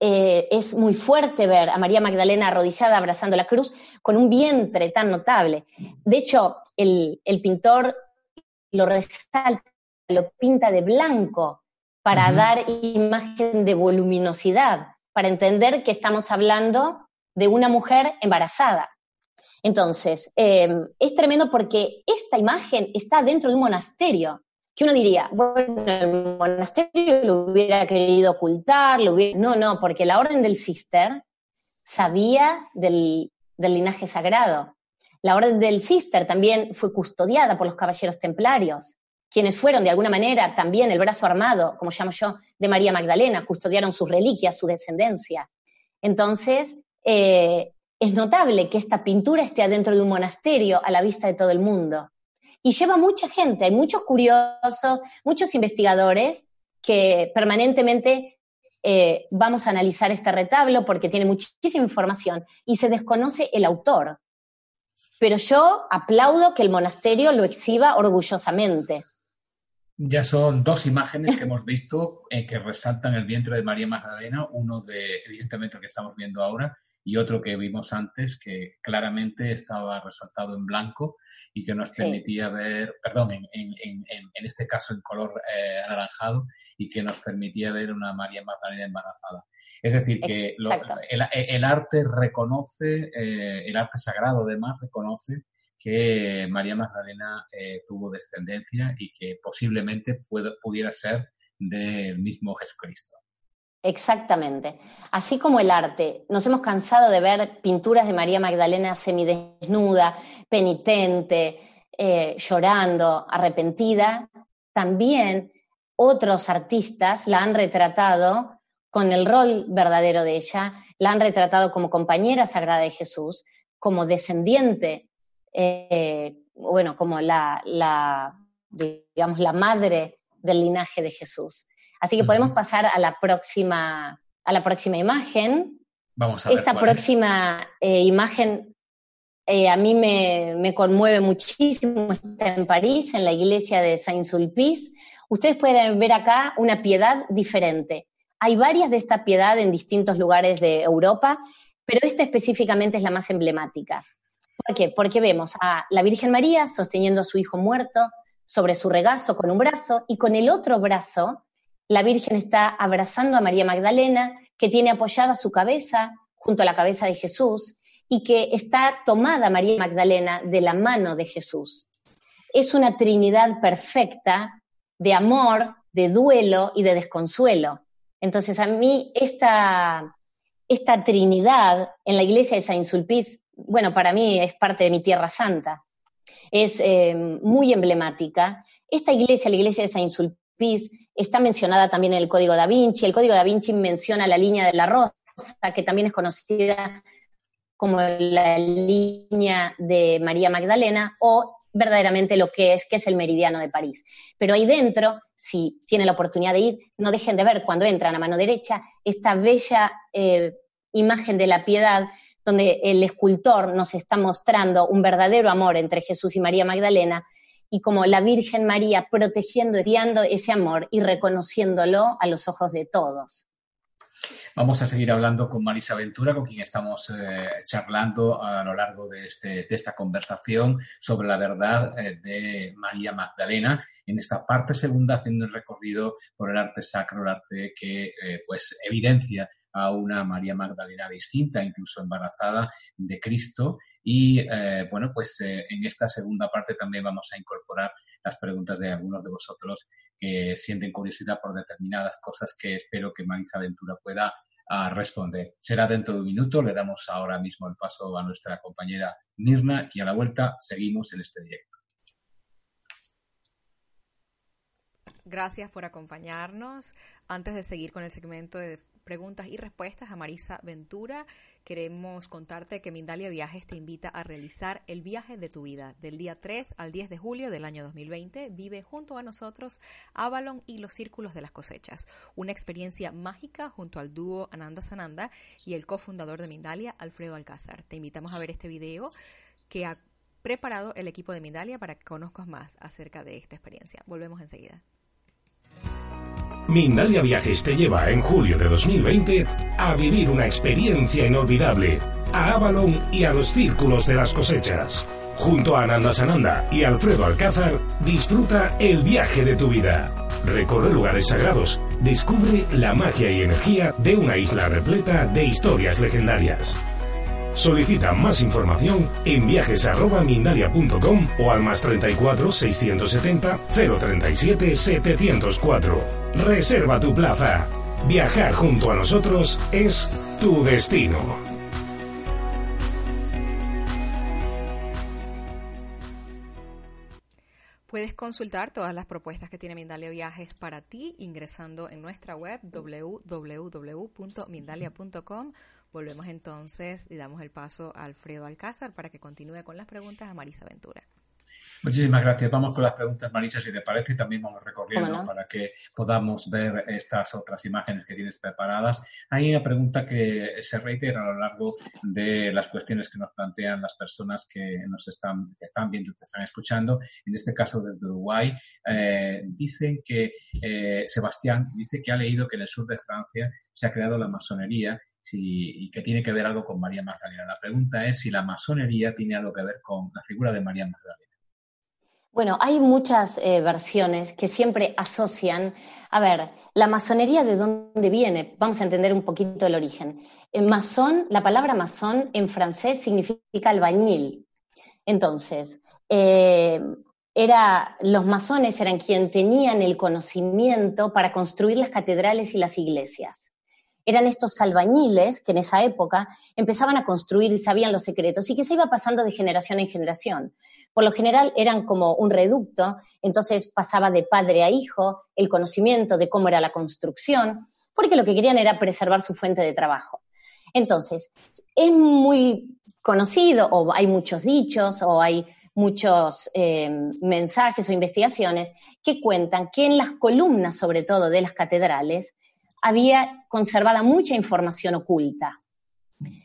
Eh, es muy fuerte ver a María Magdalena arrodillada abrazando la cruz con un vientre tan notable. De hecho, el, pintor lo resalta, lo pinta de blanco para dar imagen de voluminosidad para entender que estamos hablando de una mujer embarazada. Entonces, em, es tremendo porque esta imagen está dentro de un monasterio, que uno diría, bueno, el monasterio lo hubiera querido ocultar, no, no, porque la orden del cister sabía del, del linaje sagrado. La orden del cister también fue custodiada por los caballeros templarios, quienes fueron de alguna manera también el brazo armado, como llamo yo, de María Magdalena, custodiaron sus reliquias, su descendencia. Entonces, eh, es notable que esta pintura esté adentro de un monasterio a la vista de todo el mundo. Y lleva mucha gente, hay muchos curiosos, muchos investigadores que permanentemente eh, vamos a analizar este retablo porque tiene muchísima información y se desconoce el autor. Pero yo aplaudo que el monasterio lo exhiba orgullosamente. Ya son dos imágenes que hemos visto eh, que resaltan el vientre de María Magdalena, uno de, evidentemente, el que estamos viendo ahora, y otro que vimos antes que claramente estaba resaltado en blanco y que nos permitía ver, perdón, en, en, en, en, este caso en color eh, anaranjado y que nos permitía ver una María Magdalena embarazada. Es decir, que el, arte reconoce, eh, el arte sagrado además reconoce que María Magdalena eh, tuvo descendencia y que posiblemente pudiera ser del mismo Jesucristo. Exactamente. Así como el arte, nos hemos cansado de ver pinturas de María Magdalena semidesnuda, penitente, eh, llorando, arrepentida. También otros artistas la han retratado con el rol verdadero de ella, la han retratado como compañera sagrada de Jesús, como descendiente, eh, bueno, como la, la, digamos, la madre del linaje deJesús. Así que podemos pasar a la próxima, a la próxima imagen. Vamos a ver Esta próxima eh, imagen eh, a mí me, conmueve muchísimo. Está en París, en la iglesia de Saint-Sulpice. Ustedes pueden ver acá una piedad diferente. Hay varias de esta piedad en distintos lugares de Europa, pero esta específicamente es la más emblemática. ¿Por qué? Porque vemos a la Virgen María sosteniendo a su hijo muerto sobre su regazo con un brazo y con el otro brazo la Virgen está abrazando a María Magdalena, que tiene apoyada su cabeza junto a la cabeza de Jesús y que está tomada María Magdalena de la mano de Jesús. Es una Trinidad perfecta de amor, de duelo y de desconsuelo. Entonces a mí esta, esta Trinidad en la iglesia de Saint Sulpice, bueno, para mí es parte de mi Tierra Santa. Es eh, muy emblemática. Esta iglesia, la iglesia de Saint Sulpice, está mencionada también en el Código da Vinci. El Código da Vinci menciona la línea de la rosa, que también es conocida como la línea de María Magdalena, o verdaderamente lo que es, que es el meridiano de París. Pero ahí dentro, si tienen la oportunidad de ir, no dejen de ver cuando entran a mano derecha esta bella eh, imagen de la piedad donde el escultor nos está mostrando un verdadero amor entre Jesús y María Magdalena y como la Virgen María protegiendo, guiando ese amor y reconociéndolo a los ojos de todos. Vamos a seguir hablando con Marisa Ventura, con quien estamos eh, charlando a lo largo de, este, de, esta conversación sobre la verdad eh, de María Magdalena. En esta parte segunda, haciendo el recorrido por el arte sacro, el arte que eh, pues evidencia a una María Magdalena distinta, incluso embarazada de Cristo, y eh, bueno, pues eh, en esta segunda parte también vamos a incorporar las preguntas de algunos de vosotros que sienten curiosidad por determinadas cosas que espero que Marisa Ventura pueda ah, responder. Será dentro de un minuto, le damos ahora mismo el paso a nuestra compañera Mirna y a la vuelta seguimos en este directo. Gracias por acompañarnos. Antes de seguir con el segmento de preguntas y respuestas a Marisa Ventura. Queremos contarte que Mindalia Viajes te invita a realizar el viaje de tu vida. Del día 3 al 10 de julio del año 2020, vive junto a nosotros Avalon y los Círculos de las Cosechas. Una experiencia mágica junto al dúo Ananda Sananda y el cofundador de Mindalia, Alfredo Alcázar. Te invitamos a ver este video que ha preparado el equipo de Mindalia para que conozcas más acerca de esta experiencia. Volvemos enseguida. Mindalia Viajes te lleva en julio de 2020 a vivir una experiencia inolvidable a Avalon y a los círculos de las cosechas. Junto a Ananda Sananda y Alfredo Alcázar, disfruta el viaje de tu vida. Recorre lugares sagrados, descubre la magia y energía de una isla repleta de historias legendarias. Solicita más información en viajes@mindalia.com o al más 34 670 037 704. Reserva tu plaza. Viajar junto a nosotros es tu destino. Puedes consultar todas las propuestas que tiene Mindalia Viajes para ti ingresando en nuestra web www.mindalia.com Volvemos entonces y damos el paso a Alfredo Alcázar para que continúe con las preguntas a Marisa Ventura. Muchísimas gracias. Vamos con las preguntas, Marisa, si te parece, y también vamos recorriendo para que podamos ver estas otras imágenes que tienes preparadas. Hay una pregunta que se reitera a lo largo de las cuestiones que nos plantean las personas que nos están, que están viendo, te están escuchando. En este caso, desde Uruguay, eh, dicen que eh, Sebastián dice que ha leído que en el sur de Francia se ha creado la masonería y que tiene que ver algo con María Magdalena. La pregunta es si la masonería tiene algo que ver con la figura de María Magdalena. Bueno, hay muchas eh, versiones que siempre asocian, a ver, la masonería de dónde viene, vamos a entender un poquito el origen. En masón, la palabra masón en francés significa albañil. Entonces, eh, era, los masones eran quienes tenían el conocimiento para construir las catedrales y las iglesias eran estos albañiles que en esa época empezaban a construir y sabían los secretos y que se iba pasando de generación en generación. Por lo general eran como un reducto, entonces pasaba de padre a hijo el conocimiento de cómo era la construcción, porque lo que querían era preservar su fuente de trabajo. Entonces, es muy conocido, o hay muchos dichos, o hay muchos eh, mensajes o investigaciones que cuentan que en las columnas, sobre todo de las catedrales, había conservada mucha información oculta.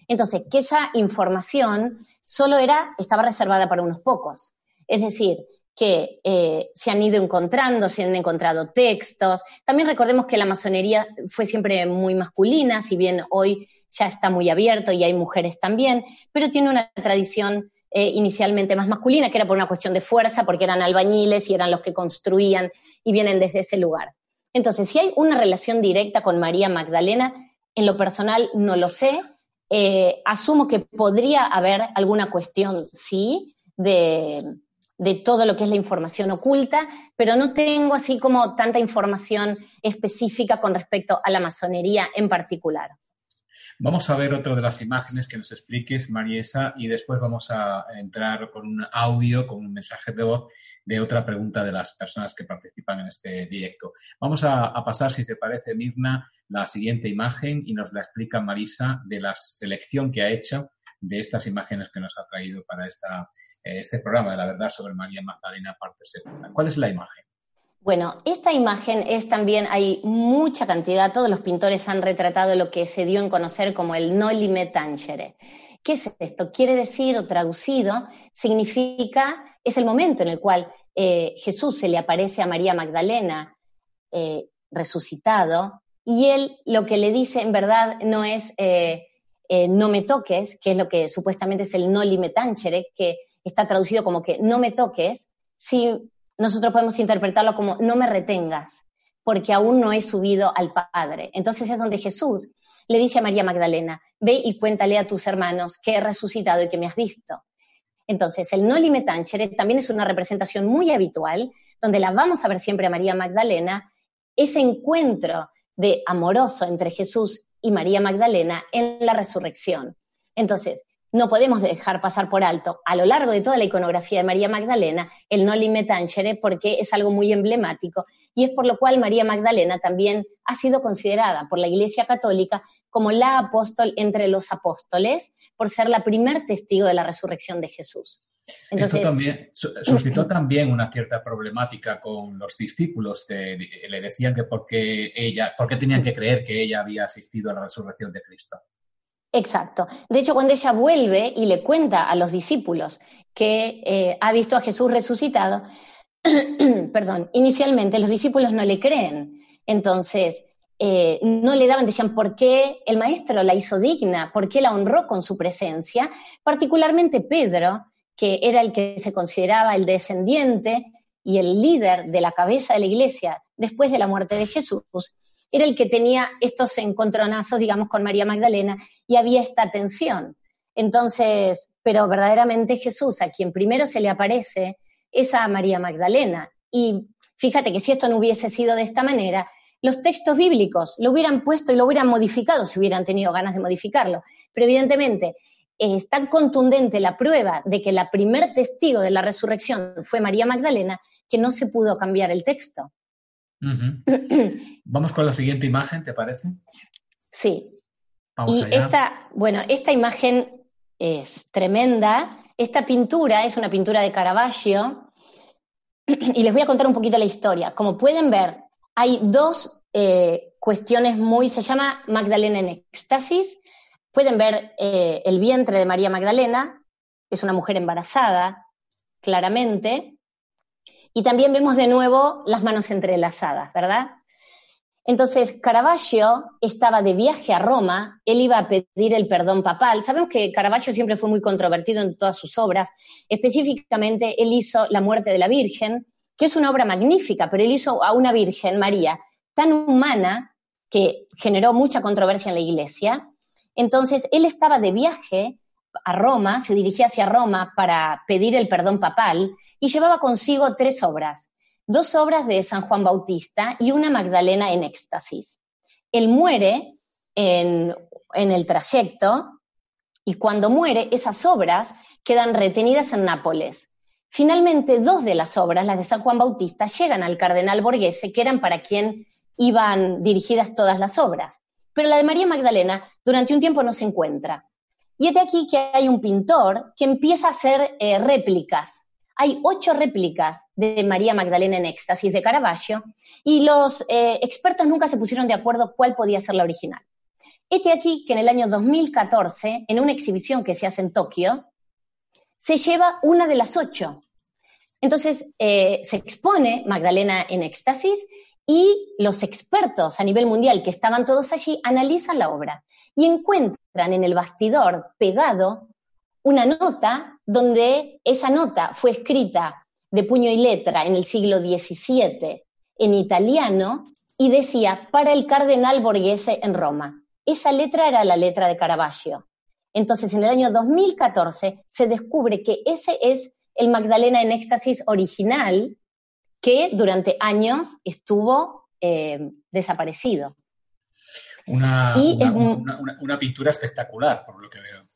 Entonces, que esa información solo era, estaba reservada para unos pocos. Es decir, que eh, se han ido encontrando, se han encontrado textos. También recordemos que la masonería fue siempre muy masculina, si bien hoy ya está muy abierto y hay mujeres también, pero tiene una tradición eh, inicialmente más masculina, que era por una cuestión de fuerza, porque eran albañiles y eran los que construían y vienen desde ese lugar. Entonces, si hay una relación directa con María Magdalena, en lo personal no lo sé. Eh, asumo que podría haber alguna cuestión, sí, de, de todo lo que es la información oculta, pero no tengo así como tanta información específica con respecto a la masonería en particular. Vamos a ver otra de las imágenes que nos expliques, Mariesa, y después vamos a entrar con un audio, con un mensaje de voz de otra pregunta de las personas que participan en este directo. Vamos a, pasar, si te parece, Mirna, la siguiente imagen y nos la explica Marisa de la selección que ha hecho de estas imágenes que nos ha traído para esta, eh, este programa de la verdad sobre María Magdalena, parte segunda. ¿Cuál es la imagen? Bueno, esta imagen es también, hay mucha cantidad, todos los pintores han retratado lo que se dio en conocer como el Nolime Tangere. ¿Qué es esto? Quiere decir, o traducido, significa, es el momento en el cual eh, Jesús se le aparece a María Magdalena eh, resucitado y él lo que le dice en verdad no es eh, no me toques, que es lo que supuestamente es el no limetangere, que está traducido como que no me toques, si nosotros podemos interpretarlo como no me retengas, porque aún no he subido al Padre. Entonces es donde Jesús le dice a María Magdalena, ve y cuéntale a tus hermanos que he resucitado y que me has visto. Entonces, el no limetangere también es una representación muy habitual, donde la vamos a ver siempre a María Magdalena, ese encuentro de amoroso entre Jesús y María Magdalena en la resurrección. Entonces, no podemos dejar pasar por alto a lo largo de toda la iconografía de María Magdalena el no limetangere porque es algo muy emblemático y es por lo cual María Magdalena también ha sido considerada por la Iglesia Católica como la apóstol entre los apóstoles por ser la primer testigo de la resurrección de Jesús. Esto también suscitó también una cierta problemática con los discípulos. le decían que porque ella, porque tenían que creer que ella había asistido a la resurrección de Cristo. Exacto. De hecho, cuando ella vuelve y le cuenta a los discípulos que eh, ha visto a Jesús resucitado, perdón, inicialmente los discípulos no le creen. Entonces, eh, no le daban, decían, ¿por qué el maestro la hizo digna? ¿Por qué la honró con su presencia? Particularmente Pedro, que era el que se consideraba el descendiente y el líder de la cabeza de la iglesia después de la muerte de Jesús, era el que tenía estos encontronazos, digamos, con María Magdalena y había esta tensión. Entonces, pero verdaderamente Jesús, a quien primero se le aparece, es a María Magdalena. Y fíjate que si esto no hubiese sido de esta manera, los textos bíblicos lo hubieran puesto y lo hubieran modificado si hubieran tenido ganas de modificarlo. Pero evidentemente es tan contundente la prueba de que la primer testigo de la resurrección fue María Magdalena que no se pudo cambiar el texto. Vamos con la siguiente imagen, ¿te parece? Sí. y esta, bueno, esta imagen es tremenda. Esta pintura es una pintura de Caravaggio y les voy a contar un poquito la historia. Como pueden ver, hay dos eh, cuestiones muy, se llama Magdalena en éxtasis. Pueden ver eh, el vientre de María Magdalena, es una mujer embarazada, claramente. Y también vemos de nuevo las manos entrelazadas, ¿verdad? Entonces, Caravaggio estaba de viaje a Roma, él iba a pedir el perdón papal. Sabemos que Caravaggio siempre fue muy controvertido en todas sus obras. Específicamente, él hizo La muerte de la Virgen, que es una obra magnífica, pero él hizo a una Virgen, María, tan humana que generó mucha controversia en la iglesia. Entonces, él estaba de viaje a Roma, se dirigía hacia Roma para pedir el perdón papal y llevaba consigo tres obras dos obras de San Juan Bautista y una Magdalena en éxtasis. Él muere en, el trayecto y cuando muere esas obras quedan retenidas en Nápoles. Finalmente, dos de las obras, las de San Juan Bautista, llegan al cardenal Borghese, que eran para quien iban dirigidas todas las obras. Pero la de María Magdalena durante un tiempo no se encuentra. Y es de aquí que hay un pintor que empieza a hacer eh, réplicas hay ocho réplicas de María Magdalena en éxtasis de Caravaggio y los eh, expertos nunca se pusieron de acuerdo cuál podía ser la original. Este aquí que en el año 2014, en una exhibición que se hace en Tokio, se lleva una de las ocho. Entonces eh, se expone Magdalena en éxtasis y los expertos a nivel mundial que estaban todos allí analizan la obra y encuentran en el bastidor pegado una nota donde esa nota fue escrita de puño y letra en el siglo XVII en italiano y decía para el cardenal Borghese en Roma. Esa letra era la letra de Caravaggio. Entonces, en el año 2014 se descubre que ese es el Magdalena en éxtasis original que durante años estuvo eh, desaparecido. una, una, pintura espectacular, por lo que veo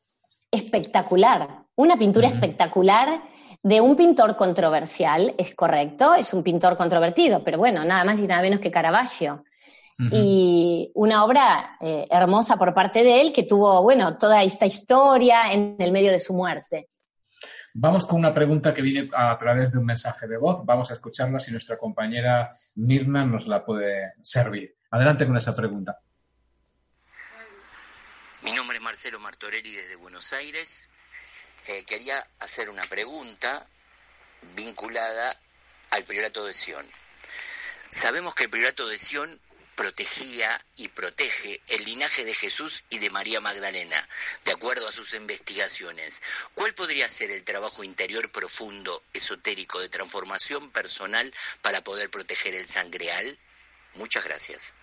espectacular, una pintura espectacular de un pintor controversial, es correcto, es un pintor controvertido, pero bueno, nada más y nada menos que Caravaggio. Y una obra eh, hermosa por parte de él que tuvo, bueno, toda esta historia en el medio de su muerte. Vamos con una pregunta que viene a través de un mensaje de voz. Vamos a escucharla si nuestra compañera Mirna nos la puede servir. Adelante con esa pregunta. Mi nombre es Marcelo Martorelli desde Buenos Aires. Eh, quería hacer una pregunta vinculada al Priorato de Sion. Sabemos que el Priorato de Sion protegía y protege el linaje de Jesús y de María Magdalena, de acuerdo a sus investigaciones. ¿Cuál podría ser el trabajo interior profundo, esotérico, de transformación personal para poder proteger el sangreal? Muchas gracias.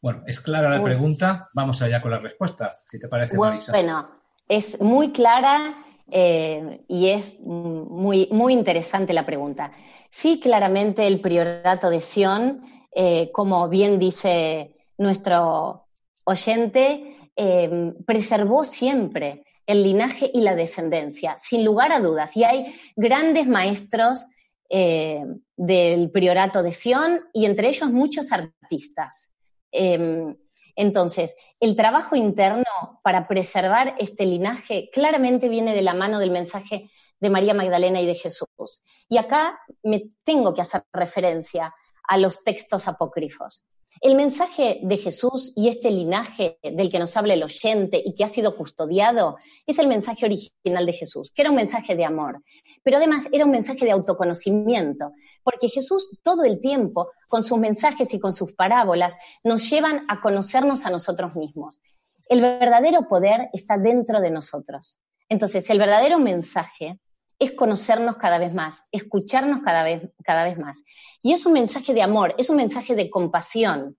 Bueno, es clara la pregunta, vamos allá con la respuesta, si te parece, Marisa. Bueno, es muy clara eh, y es muy, muy interesante la pregunta. Sí, claramente el priorato de Sion, eh, como bien dice nuestro oyente, eh, preservó siempre el linaje y la descendencia, sin lugar a dudas. Y hay grandes maestros del priorato de Sion y entre ellos muchos artistas. Em, entonces, el trabajo interno para preservar este linaje claramente viene de la mano del mensaje de María Magdalena y de Jesús. Y acá me tengo que hacer referencia a los textos apócrifos. El mensaje de Jesús y este linaje del que nos habla el oyente y que ha sido custodiado es el mensaje original de Jesús, que era un mensaje de amor, pero además era un mensaje de autoconocimiento, porque Jesús todo el tiempo, con sus mensajes y con sus parábolas, nos llevan a conocernos a nosotros mismos. El verdadero poder está dentro de nosotros. Entonces, el verdadero mensaje es conocernos cada vez más, escucharnos cada vez, cada vez más. Y es un mensaje de amor, es un mensaje de compasión.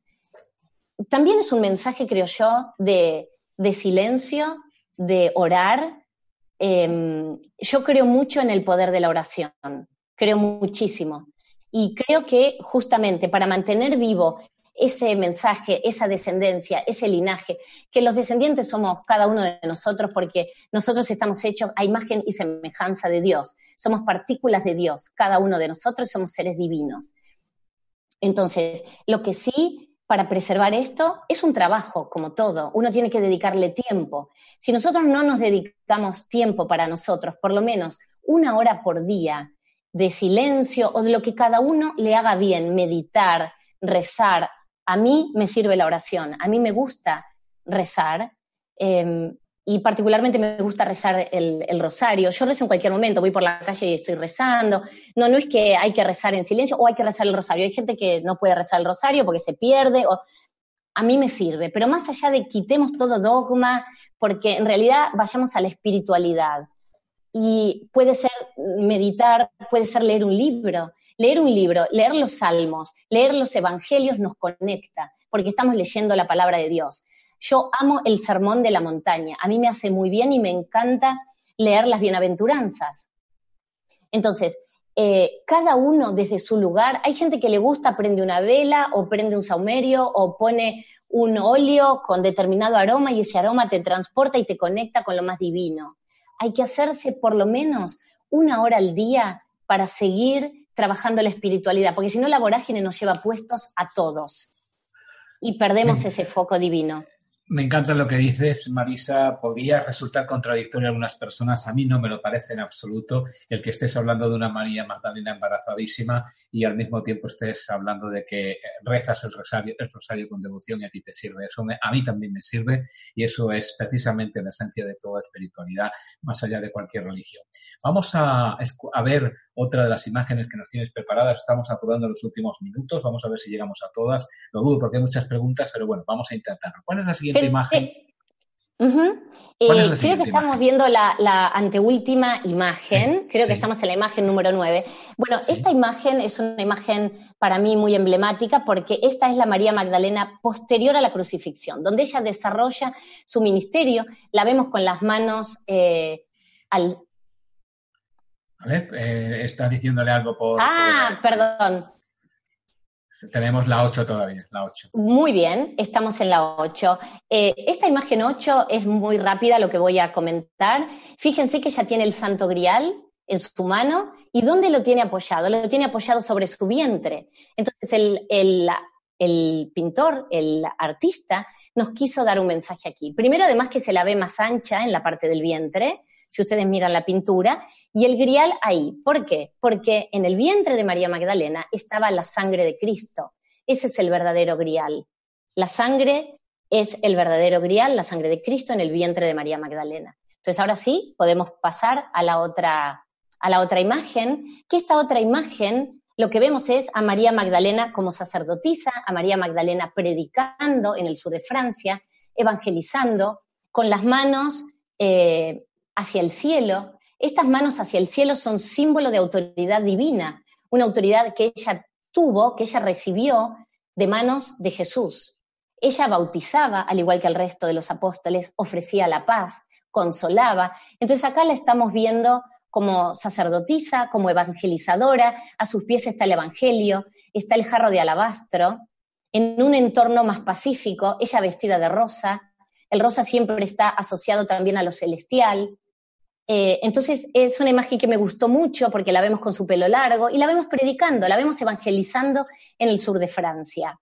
También es un mensaje, creo yo, de, silencio, de orar, em, yo creo mucho en el poder de la oración, creo muchísimo. Y creo que justamente para mantener vivo ese mensaje, esa descendencia, ese linaje, que los descendientes somos cada uno de nosotros porque nosotros estamos hechos a imagen y semejanza de Dios, somos partículas de Dios, cada uno de nosotros somos seres divinos. Entonces, lo que sí para preservar esto es un trabajo, como todo. Uno tiene que dedicarle tiempo. Si nosotros no nos dedicamos tiempo para nosotros, por lo menos una hora por día de silencio o de lo que cada uno le haga bien, meditar, rezar. A mí me sirve la oración, a mí me gusta rezar. Em, y particularmente me gusta rezar el, rosario. Yo rezo en cualquier momento, voy por la calle y estoy rezando. No, no es que hay que rezar en silencio o hay que rezar el rosario. Hay gente que no puede rezar el rosario porque se pierde. A mí me sirve, pero más allá de quitemos todo dogma, porque en realidad vayamos a la espiritualidad. Y puede ser meditar, puede ser leer un libro. Leer un libro, leer los salmos, leer los evangelios nos conecta, porque estamos leyendo la palabra de Dios. Yo amo el sermón de la montaña, a mí me hace muy bien y me encanta leer las bienaventuranzas. Entonces, eh, cada uno desde su lugar, hay gente que le gusta, prende una vela o prende un saumerio o pone un óleo con determinado aroma y ese aroma te transporta y te conecta con lo más divino. Hay que hacerse por lo menos una hora al día para seguir trabajando la espiritualidad, porque si no la vorágine nos lleva puestos a todos y perdemos ese foco divino. Me encanta lo que dices, Marisa. Podría resultar contradictorio a algunas personas. A mí no me lo parece en absoluto el que estés hablando de una María Magdalena embarazadísima y al mismo tiempo estés hablando de que rezas el rosario, el rosario con devoción y a ti te sirve. Eso a mí también me sirve y eso es precisamente la esencia de toda espiritualidad, más allá de cualquier religión. Vamos a, a ver otra de las imágenes que nos tienes preparadas. Estamos apurando los últimos minutos. Vamos a ver si llegamos a todas. Lo dudo porque hay muchas preguntas, pero bueno, vamos a intentarlo. ¿Cuál es la siguiente imagen? Eh, eh, creo que estamos viendo la, anteúltima imagen, creo que estamos en la imagen número 9. Bueno, esta imagen es una imagen para mí muy emblemática porque esta es la María Magdalena posterior a la crucifixión, donde ella desarrolla su ministerio, la vemos con las manos eh, al, a ver, eh, está diciéndole algo por... Ah, perdón. Tenemos la 8 todavía, la 8. Muy bien, estamos en la 8. Eh, esta imagen 8 es muy rápida lo que voy a comentar. Fíjense que ya tiene el santo grial en su mano. ¿Y dónde lo tiene apoyado? Lo tiene apoyado sobre su vientre. Entonces el, el, el pintor, el artista, nos quiso dar un mensaje aquí. Primero, además que se la ve más ancha en la parte del vientre, si ustedes miran la pintura, y el grial ahí. ¿Por qué? Porque en el vientre de María Magdalena estaba la sangre de Cristo. Ese es el verdadero grial. La sangre es el verdadero grial, la sangre de Cristo en el vientre de María Magdalena. Entonces ahora sí podemos pasar a la otra, a la otra imagen, que esta otra imagen lo que vemos es a María Magdalena como sacerdotisa, a María Magdalena predicando en el sur de Francia, evangelizando, con las manos eh, hacia el cielo, estas manos hacia el cielo son símbolo de autoridad divina, una autoridad que ella tuvo, que ella recibió de manos de Jesús. Ella bautizaba, al igual que el resto de los apóstoles, ofrecía la paz, consolaba. Entonces acá la estamos viendo como sacerdotisa, como evangelizadora, a sus pies está el Evangelio, está el jarro de alabastro, en un entorno más pacífico, ella vestida de rosa, el rosa siempre está asociado también a lo celestial, eh, entonces es una imagen que me gustó mucho porque la vemos con su pelo largo y la vemos predicando, la vemos evangelizando en el sur de Francia.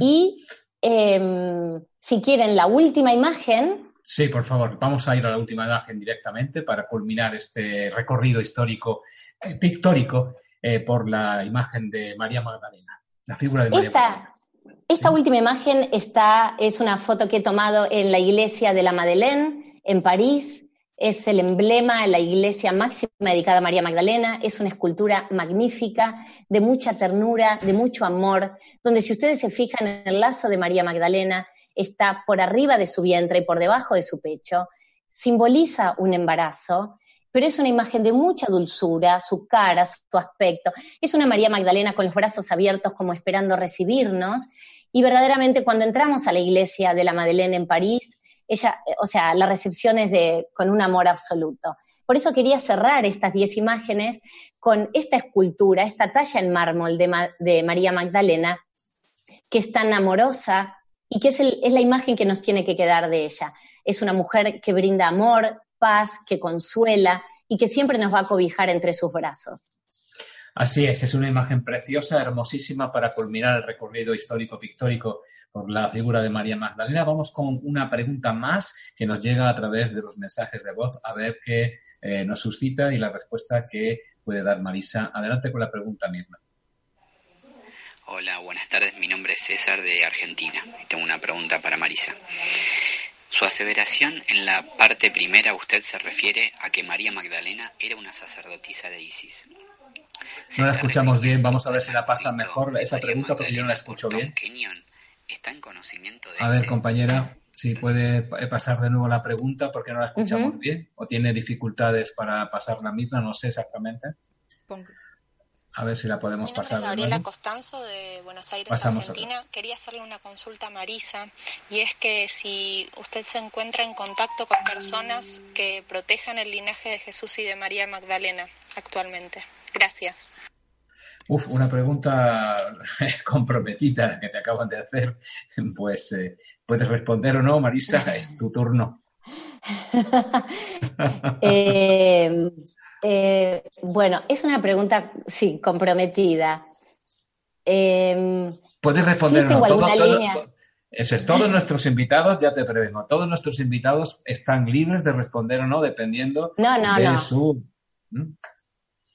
Y em, si quieren la última imagen. Sí, por favor, vamos a ir a la última imagen directamente para culminar este recorrido histórico, eh, pictórico, eh, por la imagen de María Magdalena, la figura de María esta, Magdalena. Esta última imagen está, es una foto que he tomado en la iglesia de la Madeleine, en París, es el emblema, la iglesia máxima dedicada a María Magdalena, es una escultura magnífica, de mucha ternura, de mucho amor, donde si ustedes se fijan en el lazo de María Magdalena, está por arriba de su vientre y por debajo de su pecho, simboliza un embarazo, pero es una imagen de mucha dulzura, su cara, su aspecto. Es una María Magdalena con los brazos abiertos como esperando recibirnos. Y verdaderamente cuando entramos a la iglesia de la Madeleine en París, ella, o sea, la recepción es de, con un amor absoluto. Por eso quería cerrar estas diez imágenes con esta escultura, esta talla en mármol de, María Magdalena, que es tan amorosa y que es, es la imagen que nos tiene que quedar de ella. Es una mujer que brinda amor, paz, que consuela y que siempre nos va a cobijar entre sus brazos. Así es, es una imagen preciosa, hermosísima para culminar el recorrido histórico pictórico por la figura de María Magdalena. Vamos con una pregunta más que nos llega a través de los mensajes de voz a ver qué eh, nos suscita y la respuesta que puede dar Marisa. Adelante con la pregunta, Mirna. Hola, buenas tardes. Mi nombre es César de Argentina. Tengo una pregunta para Marisa. Su aseveración en la parte primera, usted se refiere a que María Magdalena era una sacerdotisa de Isis. No la escuchamos bien, vamos a ver si la pasa mejor esa pregunta porque yo no la escucho bien. ¿Está en conocimiento de a ver, este compañera, si puede pasar de nuevo la pregunta porque no la escuchamos bien o tiene dificultades para pasar la misma, no sé exactamente. A ver si la podemos Mi pasar. Es Gabriela Costanzo de Buenos Aires, Argentina. Quería hacerle una consulta a Marisa y es que si usted se encuentra en contacto con personas que protejan el linaje de Jesús y de María Magdalena actualmente. Gracias. Uf, una pregunta comprometida que te acaban de hacer. Pues eh, puedes responder o no, Marisa, es tu turno. eh, eh, bueno, es una pregunta, sí, comprometida. Eh, Puedes responder no. todos nuestros invitados, ya te prevengo, todos nuestros invitados están libres de responder o no, dependiendo de su.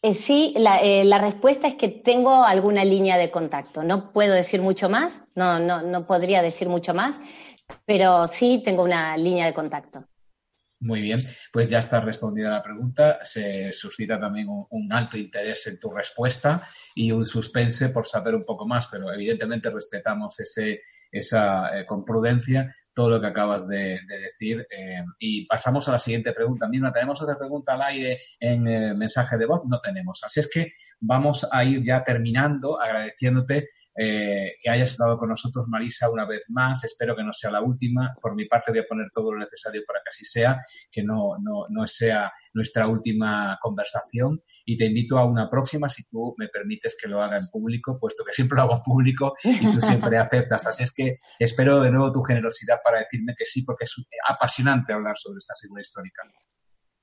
Eh, sí, la, eh, la, respuesta es que tengo alguna línea de contacto. No puedo decir mucho más, no, no, no podría decir mucho más, pero sí tengo una línea de contacto. Muy bien, pues ya está respondida la pregunta. Se suscita también un, alto interés en tu respuesta y un suspense por saber un poco más, pero evidentemente respetamos ese, esa eh, con prudencia todo lo que acabas de, decir. Eh, y pasamos a la siguiente pregunta. Misma, ¿tenemos otra pregunta al aire en eh, mensaje de voz? No tenemos. Así es que vamos a ir ya terminando agradeciéndote eh, que hayas estado con nosotros, Marisa, una vez más. Espero que no sea la última. Por mi parte voy a poner todo lo necesario para que así sea, que no, no, no sea nuestra última conversación. Y te invito a una próxima si tú me permites que lo haga en público, puesto que siempre lo hago en público y tú siempre aceptas. Así es que espero de nuevo tu generosidad para decirme que sí, porque es apasionante hablar sobre esta figura histórica.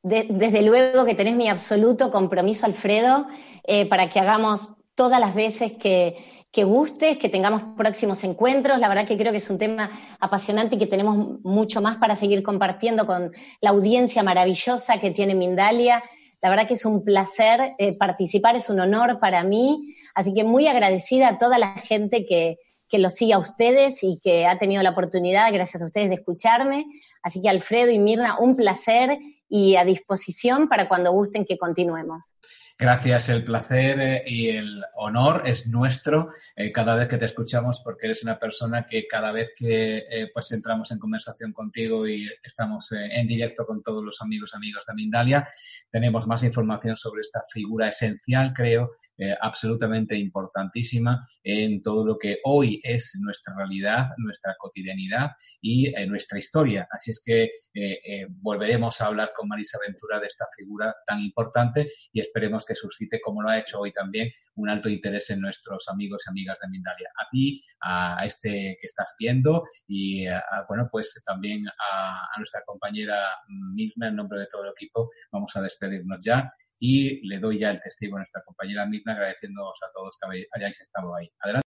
desde luego que tenés mi absoluto compromiso, Alfredo, eh, para que hagamos todas las veces que, que gustes, que tengamos próximos encuentros. La verdad que creo que es un tema apasionante y que tenemos mucho más para seguir compartiendo con la audiencia maravillosa que tiene Mindalia. La verdad que es un placer eh, participar, es un honor para mí. Así que muy agradecida a toda la gente que, que los sigue a ustedes y que ha tenido la oportunidad, gracias a ustedes, de escucharme. Así que Alfredo y Mirna, un placer y a disposición para cuando gusten que continuemos. Gracias, el placer eh, y el honor es nuestro eh, cada vez que te escuchamos porque eres una persona que cada vez que eh, pues entramos en conversación contigo y estamos en directo con todos los amigos amigos de Mindalia, tenemos más información sobre esta figura esencial, creo, absolutamente importantísima en todo lo que hoy es nuestra realidad, nuestra cotidianidad y nuestra historia. Así es que volveremos a hablar con Marisa Ventura de esta figura tan importante y esperemos que suscite, como lo ha hecho hoy también, un alto interés en nuestros amigos y amigas de Mindalia. A ti, a este que estás viendo y, bueno, pues también a, nuestra compañera Mirna, en nombre de todo el equipo, vamos a despedirnos ya y le doy ya el testigo a nuestra compañera Mirna agradeciéndoos a todos que hayáis estado ahí. Adelante.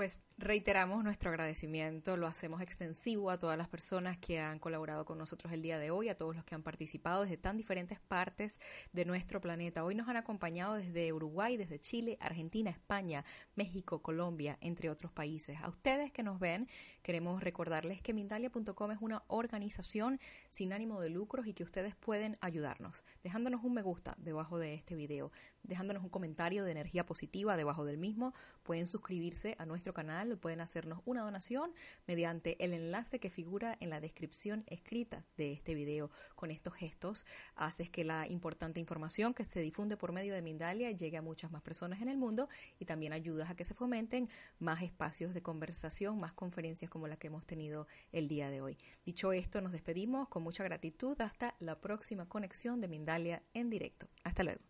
Pues reiteramos nuestro agradecimiento, lo hacemos extensivo a todas las personas que han colaborado con nosotros el día de hoy, a todos los que han participado desde tan diferentes partes de nuestro planeta. Hoy nos han acompañado desde Uruguay, desde Chile, Argentina, España, México, Colombia, entre otros países. A ustedes que nos ven, queremos recordarles que Mindalia.com es una organización sin ánimo de lucros y que ustedes pueden ayudarnos, dejándonos un me gusta debajo de este video, dejándonos un comentario de energía positiva debajo del mismo, pueden suscribirse a nuestro canal, pueden hacernos una donación mediante el enlace que figura en la descripción escrita de este video. Con estos gestos haces que la importante información que se difunde por medio de Mindalia llegue a muchas más personas en el mundo y también ayudas a que se fomenten más espacios de conversación, más conferencias como la que hemos tenido el día de hoy. Dicho esto, nos despedimos con mucha gratitud hasta la próxima conexión de Mindalia en directo. Hasta luego.